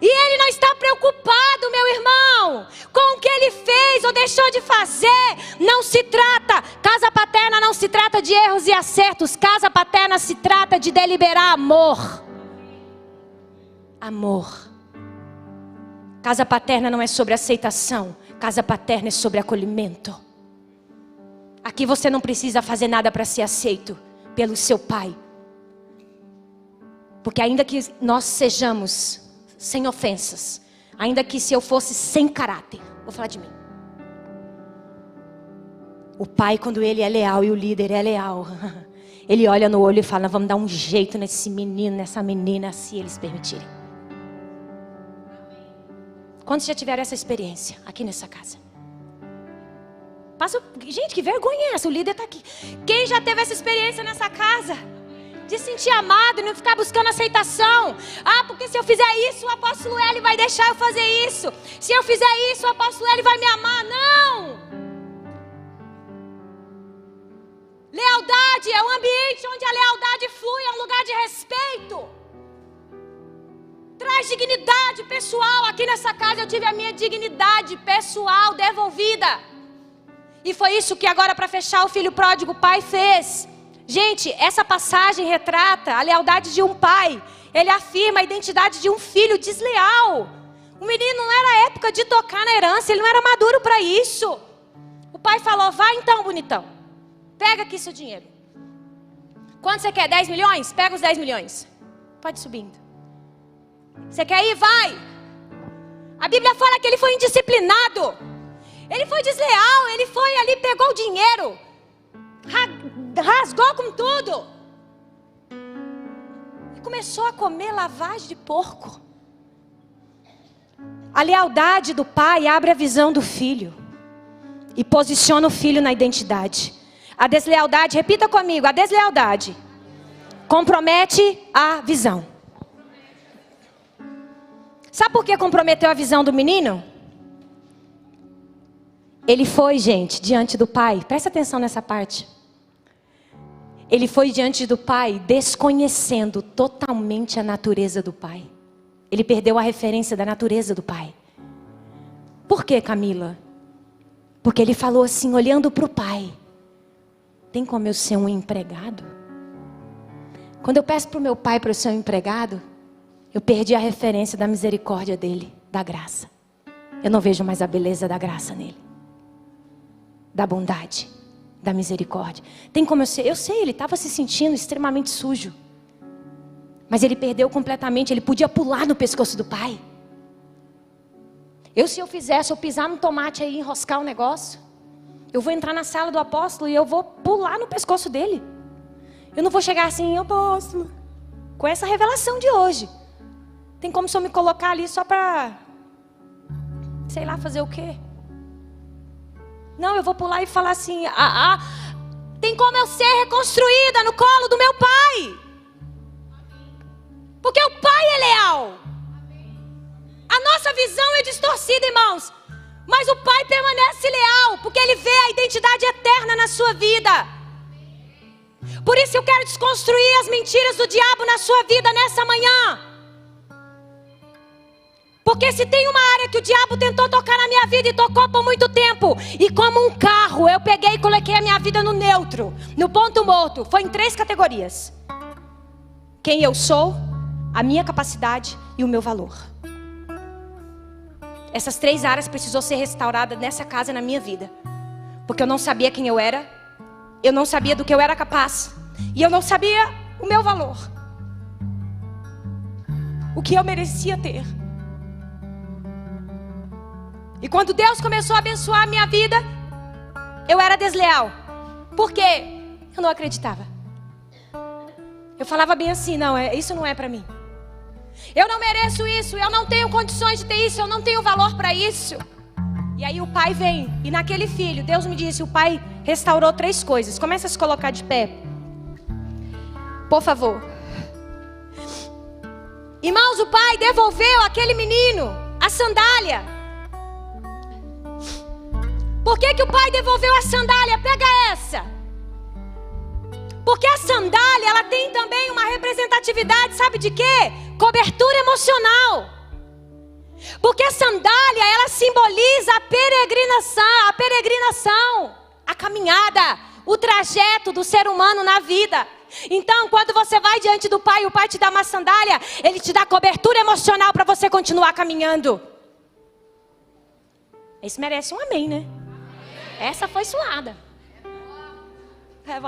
E ele não está preocupado, meu irmão, com o que ele fez ou deixou de fazer. Não se trata, casa paterna não se trata de erros e acertos. Casa paterna se trata de deliberar amor. Amor. Casa paterna não é sobre aceitação. Casa paterna é sobre acolhimento. Aqui você não precisa fazer nada para ser aceito pelo seu pai. Porque ainda que nós sejamos sem ofensas. Ainda que se eu fosse sem caráter, vou falar de mim. O pai, quando ele é leal e o líder é leal, ele olha no olho e fala: Vamos dar um jeito nesse menino, nessa menina, se eles permitirem. Quantos já tiveram essa experiência aqui nessa casa? Passa, gente, que vergonha é essa? O líder está aqui. Quem já teve essa experiência nessa casa? De sentir amado e não ficar buscando aceitação. Ah, porque se eu fizer isso, o apóstolo L vai deixar eu fazer isso. Se eu fizer isso, o apóstolo L vai me amar. Não! Lealdade é um ambiente onde a lealdade flui, é um lugar de respeito. Traz dignidade pessoal. Aqui nessa casa eu tive a minha dignidade pessoal devolvida. E foi isso que agora, para fechar, o filho pródigo, pai fez. Gente, essa passagem retrata a lealdade de um pai. Ele afirma a identidade de um filho desleal. O menino não era época de tocar na herança, ele não era maduro para isso. O pai falou: vai então, bonitão. Pega aqui seu dinheiro. Quanto você quer? 10 milhões? Pega os 10 milhões. Pode subindo. Você quer ir? Vai. A Bíblia fala que ele foi indisciplinado. Ele foi desleal. Ele foi ali, pegou o dinheiro rasgou com tudo. E começou a comer lavagem de porco. A lealdade do pai abre a visão do filho e posiciona o filho na identidade. A deslealdade, repita comigo, a deslealdade compromete a visão. Sabe por que comprometeu a visão do menino? Ele foi, gente, diante do pai. Presta atenção nessa parte. Ele foi diante do pai desconhecendo totalmente a natureza do pai. Ele perdeu a referência da natureza do pai. Por que, Camila? Porque ele falou assim, olhando para o pai: Tem como eu ser um empregado? Quando eu peço para o meu pai para eu ser um empregado, eu perdi a referência da misericórdia dele, da graça. Eu não vejo mais a beleza da graça nele, da bondade da misericórdia. Tem como eu ser? Eu sei, ele estava se sentindo extremamente sujo. Mas ele perdeu completamente, ele podia pular no pescoço do pai. Eu, se eu fizesse, eu pisar no tomate aí, enroscar o negócio, eu vou entrar na sala do apóstolo e eu vou pular no pescoço dele. Eu não vou chegar assim, apóstolo, com essa revelação de hoje. Tem como se eu me colocar ali só para, sei lá, fazer o quê? Não, eu vou pular e falar assim: ah, ah, tem como eu ser reconstruída no colo do meu pai. Porque o pai é leal. A nossa visão é distorcida, irmãos. Mas o pai permanece leal, porque ele vê a identidade eterna na sua vida. Por isso eu quero desconstruir as mentiras do diabo na sua vida nessa manhã. Porque se tem uma área que o diabo tentou tocar na minha vida e tocou por muito tempo, e como um carro, eu peguei e coloquei a minha vida no neutro, no ponto morto, foi em três categorias. quem eu sou, a minha capacidade e o meu valor. Essas três áreas precisou ser restauradas nessa casa na minha vida. Porque eu não sabia quem eu era, eu não sabia do que eu era capaz, e eu não sabia o meu valor. O que eu merecia ter. E quando Deus começou a abençoar a minha vida, eu era desleal. Por quê? Eu não acreditava. Eu falava bem assim, não, é, isso não é para mim. Eu não mereço isso, eu não tenho condições de ter isso, eu não tenho valor para isso. E aí o pai vem, e naquele filho, Deus me disse, o pai restaurou três coisas. Começa a se colocar de pé. Por favor. Irmãos, o pai devolveu aquele menino a sandália. Por que, que o pai devolveu a sandália? Pega essa. Porque a sandália, ela tem também uma representatividade, sabe de quê? Cobertura emocional. Porque a sandália, ela simboliza a peregrinação, a peregrinação, a caminhada, o trajeto do ser humano na vida. Então, quando você vai diante do Pai, o Pai te dá uma sandália, ele te dá cobertura emocional para você continuar caminhando. Esse merece um amém, né? Essa foi suada. É,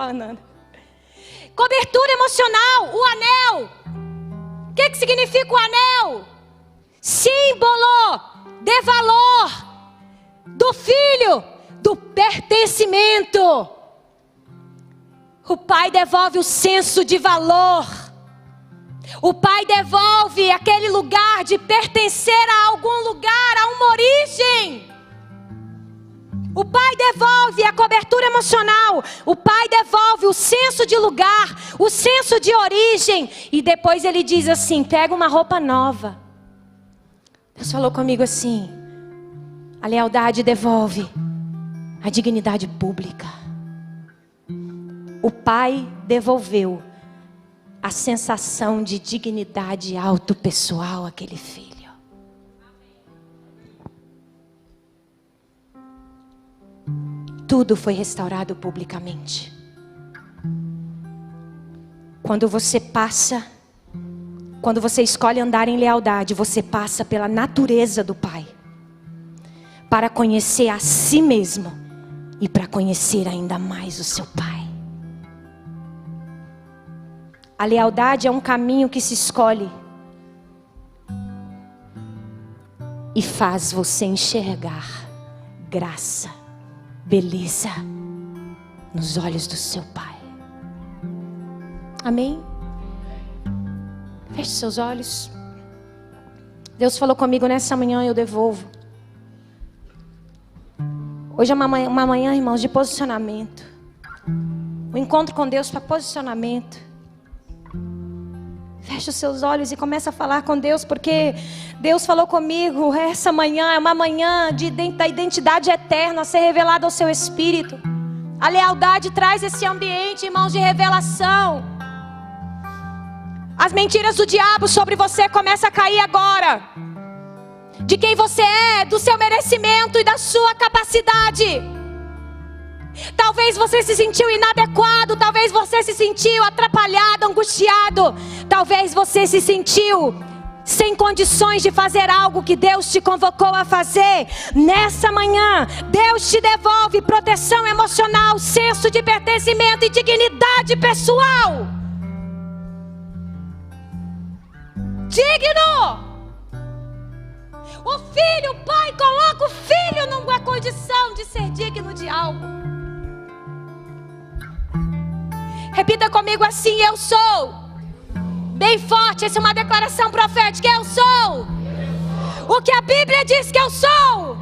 Cobertura emocional, o anel. O que, que significa o anel? Símbolo de valor do filho, do pertencimento. O pai devolve o senso de valor. O pai devolve aquele lugar de pertencer a algum lugar, a uma origem. O pai devolve a cobertura emocional. O pai devolve o senso de lugar, o senso de origem. E depois ele diz assim: pega uma roupa nova. Deus falou comigo assim: a lealdade devolve a dignidade pública. O pai devolveu a sensação de dignidade autopessoal àquele filho. Tudo foi restaurado publicamente. Quando você passa, quando você escolhe andar em lealdade, você passa pela natureza do Pai, para conhecer a si mesmo e para conhecer ainda mais o seu Pai. A lealdade é um caminho que se escolhe e faz você enxergar graça beleza nos olhos do seu Pai. Amém? Feche seus olhos. Deus falou comigo nessa manhã, eu devolvo. Hoje é uma manhã, uma manhã irmãos, de posicionamento. O encontro com Deus para posicionamento. Feche os seus olhos e comece a falar com Deus, porque Deus falou comigo essa manhã é uma manhã da identidade eterna a ser revelada ao seu espírito. A lealdade traz esse ambiente, irmãos, de revelação. As mentiras do diabo sobre você começam a cair agora. De quem você é, do seu merecimento e da sua capacidade. Talvez você se sentiu inadequado, talvez você se sentiu atrapalhado, angustiado, talvez você se sentiu sem condições de fazer algo que Deus te convocou a fazer. Nessa manhã, Deus te devolve proteção emocional, senso de pertencimento e dignidade pessoal. Digno. O filho, o pai, coloca o filho numa condição de ser digno de algo. Repita comigo assim: Eu sou. Bem forte, essa é uma declaração profética. Eu sou. O que a Bíblia diz que eu sou.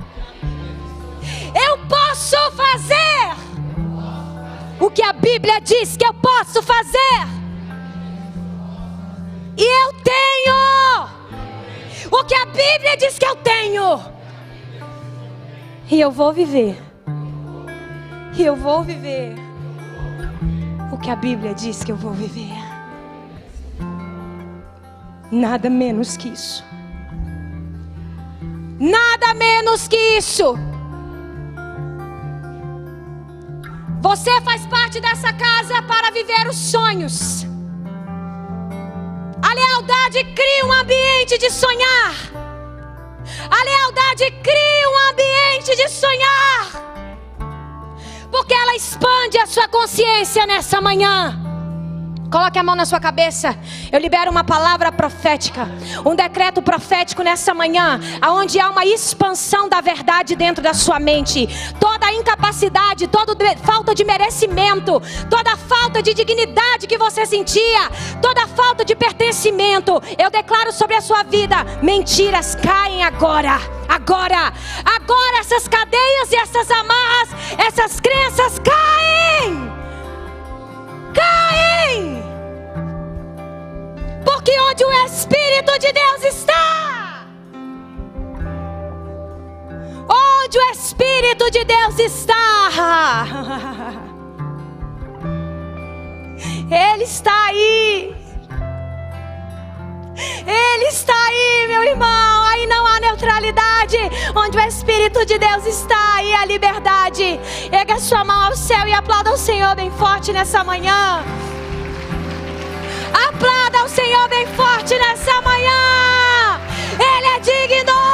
Eu posso fazer. O que a Bíblia diz que eu posso fazer. E eu tenho. O que a Bíblia diz que eu tenho. E eu vou viver. E eu vou viver o que a Bíblia diz que eu vou viver. Nada menos que isso. Nada menos que isso. Você faz parte dessa casa para viver os sonhos. lealdade cria um ambiente de sonhar. A lealdade cria um ambiente de sonhar. Porque ela expande a sua consciência nessa manhã. Coloque a mão na sua cabeça. Eu libero uma palavra profética, um decreto profético nessa manhã, aonde há uma expansão da verdade dentro da sua mente. Toda incapacidade, toda falta de merecimento, toda falta de dignidade que você sentia, toda falta de pertencimento, eu declaro sobre a sua vida: mentiras caem agora. Agora, agora essas cadeias e essas amarras, essas crenças caem caem. Porque onde o Espírito de Deus está, onde o Espírito de Deus está, Ele está aí. Ele está aí, meu irmão. Aí não há neutralidade. Onde o Espírito de Deus está, aí a liberdade. Ega, sua mão ao céu e aplauda o Senhor bem forte nessa manhã. Aplauda o Senhor bem forte nessa manhã. Ele é digno.